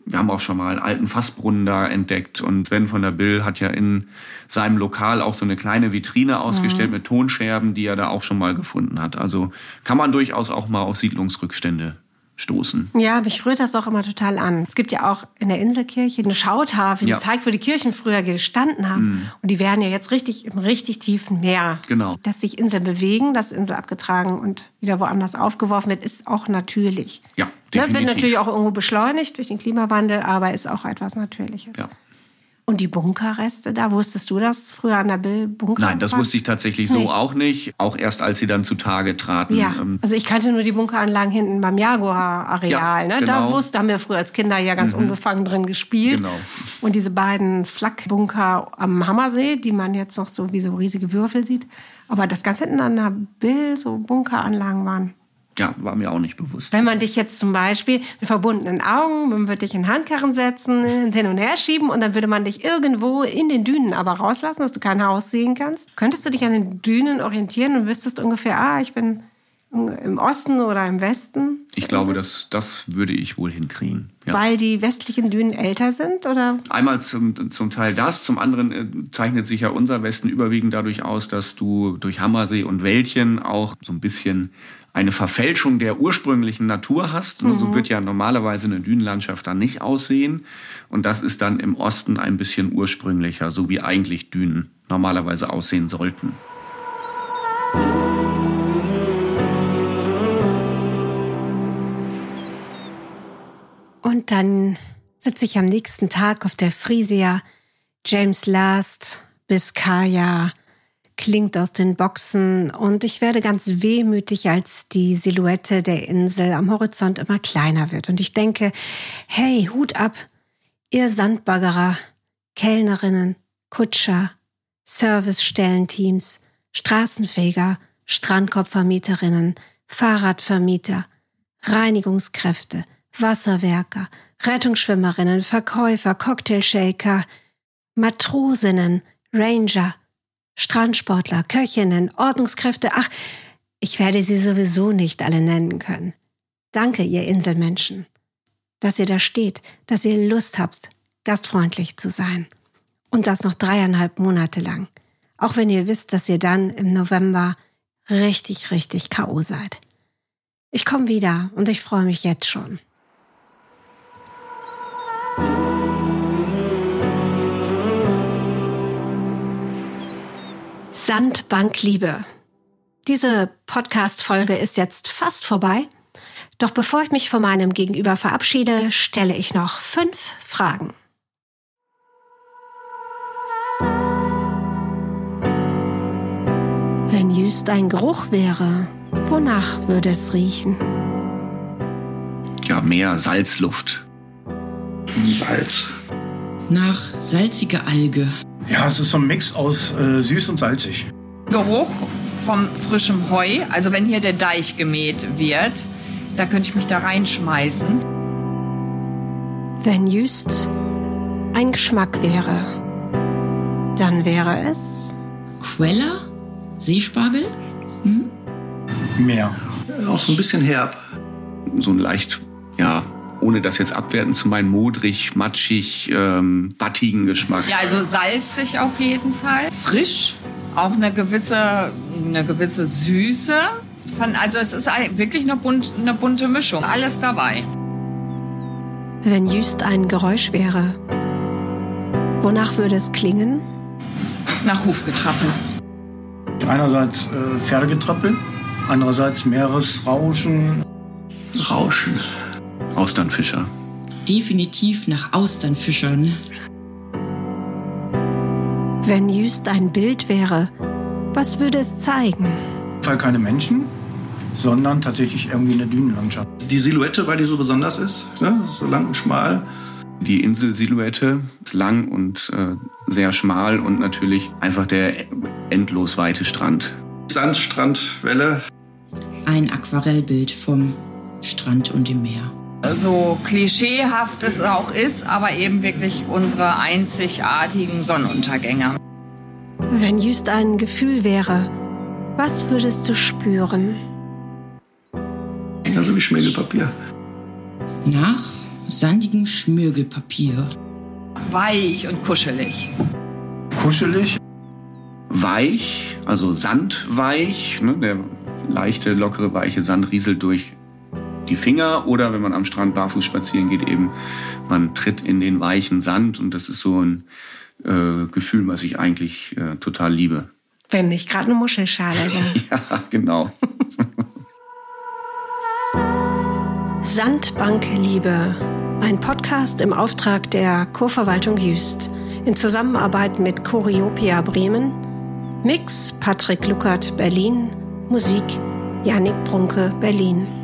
Speaker 8: Wir haben auch schon mal einen alten Fassbrunnen da entdeckt und Sven von der Bill hat ja in seinem Lokal auch so eine kleine Vitrine ausgestellt
Speaker 2: Mhm.
Speaker 8: mit Tonscherben, die er da auch schon mal gefunden hat. Also kann man durchaus auch mal auf Siedlungsrückstände stoßen.
Speaker 2: Ja, mich rührt das auch immer total an. Es gibt ja auch in der Inselkirche eine Schautafel, die
Speaker 8: Ja.
Speaker 2: zeigt, wo die Kirchen früher gestanden haben.
Speaker 8: Mhm.
Speaker 2: Und die werden ja jetzt richtig im richtig tiefen Meer.
Speaker 8: Genau.
Speaker 2: Dass sich Inseln bewegen, dass Insel abgetragen und wieder woanders aufgeworfen wird, ist auch natürlich.
Speaker 8: Ja,
Speaker 2: Ne,
Speaker 8: definitiv.
Speaker 2: wird natürlich auch irgendwo beschleunigt durch den Klimawandel, aber ist auch etwas Natürliches.
Speaker 8: Ja.
Speaker 2: Und die Bunkerreste da, wusstest du das früher an der Bill Bunker?
Speaker 8: Nein, das wusste ich tatsächlich so
Speaker 2: Nee.
Speaker 8: auch nicht. Auch erst, als sie dann zutage traten.
Speaker 2: Ja,
Speaker 8: Ähm,
Speaker 2: also ich kannte nur die Bunkeranlagen hinten beim Jaguar-Areal.
Speaker 8: Ja,
Speaker 2: ne?
Speaker 8: genau.
Speaker 2: Da wusste, haben wir früher als Kinder ja ganz
Speaker 8: Mhm.
Speaker 2: unbefangen drin gespielt.
Speaker 8: Genau.
Speaker 2: Und diese beiden Flakbunker am Hammersee, die man jetzt noch so wie so riesige Würfel sieht. Aber das ganz hinten an der Bill so Bunkeranlagen waren.
Speaker 8: Ja, war mir auch nicht bewusst.
Speaker 2: Wenn man dich jetzt zum Beispiel mit verbundenen Augen, man würde dich in Handkarren setzen, *laughs* hin und her schieben und dann würde man dich irgendwo in den Dünen aber rauslassen, dass du kein Haus sehen kannst. Könntest du dich an den Dünen orientieren und wüsstest ungefähr, ah, ich bin im Osten oder im Westen?
Speaker 8: Ich glaube, das, das würde ich wohl hinkriegen. Ja.
Speaker 2: Weil die westlichen Dünen älter sind? Oder?
Speaker 8: Einmal zum, zum Teil das, zum anderen äh, zeichnet sich ja unser Westen überwiegend dadurch aus, dass du durch Hammersee und Wäldchen auch so ein bisschen eine Verfälschung der ursprünglichen Natur hast. Und So
Speaker 2: Mhm.
Speaker 8: wird ja normalerweise eine Dünenlandschaft dann nicht aussehen. Und das ist dann im Osten ein bisschen ursprünglicher, so wie eigentlich Dünen normalerweise aussehen sollten.
Speaker 2: Und dann sitze ich am nächsten Tag auf der Frisia. James Last, Biscaya, klingt aus den Boxen und ich werde ganz wehmütig, als die Silhouette der Insel am Horizont immer kleiner wird. Und ich denke, hey, Hut ab, ihr Sandbaggerer, Kellnerinnen, Kutscher, Servicestellenteams, Straßenfeger, Strandkorbvermieterinnen, Fahrradvermieter, Reinigungskräfte, Wasserwerker, Rettungsschwimmerinnen, Verkäufer, Cocktailshaker, Matrosinnen, Ranger, Strandsportler, Köchinnen, Ordnungskräfte, ach, ich werde sie sowieso nicht alle nennen können. Danke, ihr Inselmenschen, dass ihr da steht, dass ihr Lust habt, gastfreundlich zu sein. Und das noch dreieinhalb Monate lang. Auch wenn ihr wisst, dass ihr dann im November richtig, richtig K.O. seid. Ich komme wieder und ich freue mich jetzt schon. Sandbankliebe. Diese Podcast-Folge ist jetzt fast vorbei. Doch bevor ich mich von meinem Gegenüber verabschiede, stelle ich noch fünf Fragen. Wenn Jüst ein Geruch wäre, wonach würde es riechen?
Speaker 8: Ja, mehr Salzluft.
Speaker 3: Salz.
Speaker 4: Nach salziger Alge.
Speaker 7: Ja, es ist so ein Mix aus äh, süß und salzig.
Speaker 5: Geruch vom frischem Heu, also wenn hier der Deich gemäht wird, da könnte ich mich da reinschmeißen.
Speaker 2: Wenn Jüst ein Geschmack wäre, dann wäre es
Speaker 4: Queller? Seespargel?
Speaker 7: Meer.
Speaker 3: Auch so ein bisschen herb.
Speaker 8: So ein leicht, ja, ohne das jetzt abwerten zu meinen, modrig, matschig, ähm, wattigen Geschmack.
Speaker 5: Ja, also salzig auf jeden Fall. Frisch, auch eine gewisse, eine gewisse Süße. Also es ist wirklich eine, bunt, eine bunte Mischung. Alles dabei.
Speaker 2: Wenn Jüst ein Geräusch wäre, wonach würde es klingen?
Speaker 5: Nach Hufgetrappel.
Speaker 7: Einerseits äh, Pferdegetrappel, andererseits Meeresrauschen.
Speaker 3: Rauschen.
Speaker 8: Austernfischer.
Speaker 4: Definitiv nach Austernfischern.
Speaker 2: Wenn Jüst ein Bild wäre, was würde es zeigen?
Speaker 7: Fall keine Menschen, sondern tatsächlich irgendwie eine Dünenlandschaft.
Speaker 3: Die Silhouette, weil die so besonders ist, ne? so lang und schmal.
Speaker 8: Die Inselsilhouette ist lang und äh, sehr schmal und natürlich einfach der endlos weite Strand.
Speaker 3: Sandstrandwelle.
Speaker 4: Ein Aquarellbild vom Strand und dem Meer.
Speaker 5: So klischeehaft es auch ist, aber eben wirklich unsere einzigartigen Sonnenuntergänge.
Speaker 2: Wenn Jüst ein Gefühl wäre, was würdest du spüren?
Speaker 3: Ja, so wie Schmirgelpapier.
Speaker 4: Nach sandigem Schmirgelpapier.
Speaker 5: Weich und kuschelig.
Speaker 7: Kuschelig.
Speaker 8: Weich, also sandweich. Ne? Der leichte, lockere, weiche Sand rieselt durch die Finger. Oder wenn man am Strand barfuß spazieren geht, eben man tritt in den weichen Sand. Und das ist so ein äh, Gefühl, was ich eigentlich äh, total liebe.
Speaker 2: Wenn nicht gerade eine Muschelschale *laughs* wäre.
Speaker 8: ja, genau. *laughs*
Speaker 2: Sandbankliebe. Ein Podcast im Auftrag der Kurverwaltung Jüst in Zusammenarbeit mit Choreopia Bremen, Mix Patrick Luckert Berlin, Musik Janik Brunke Berlin.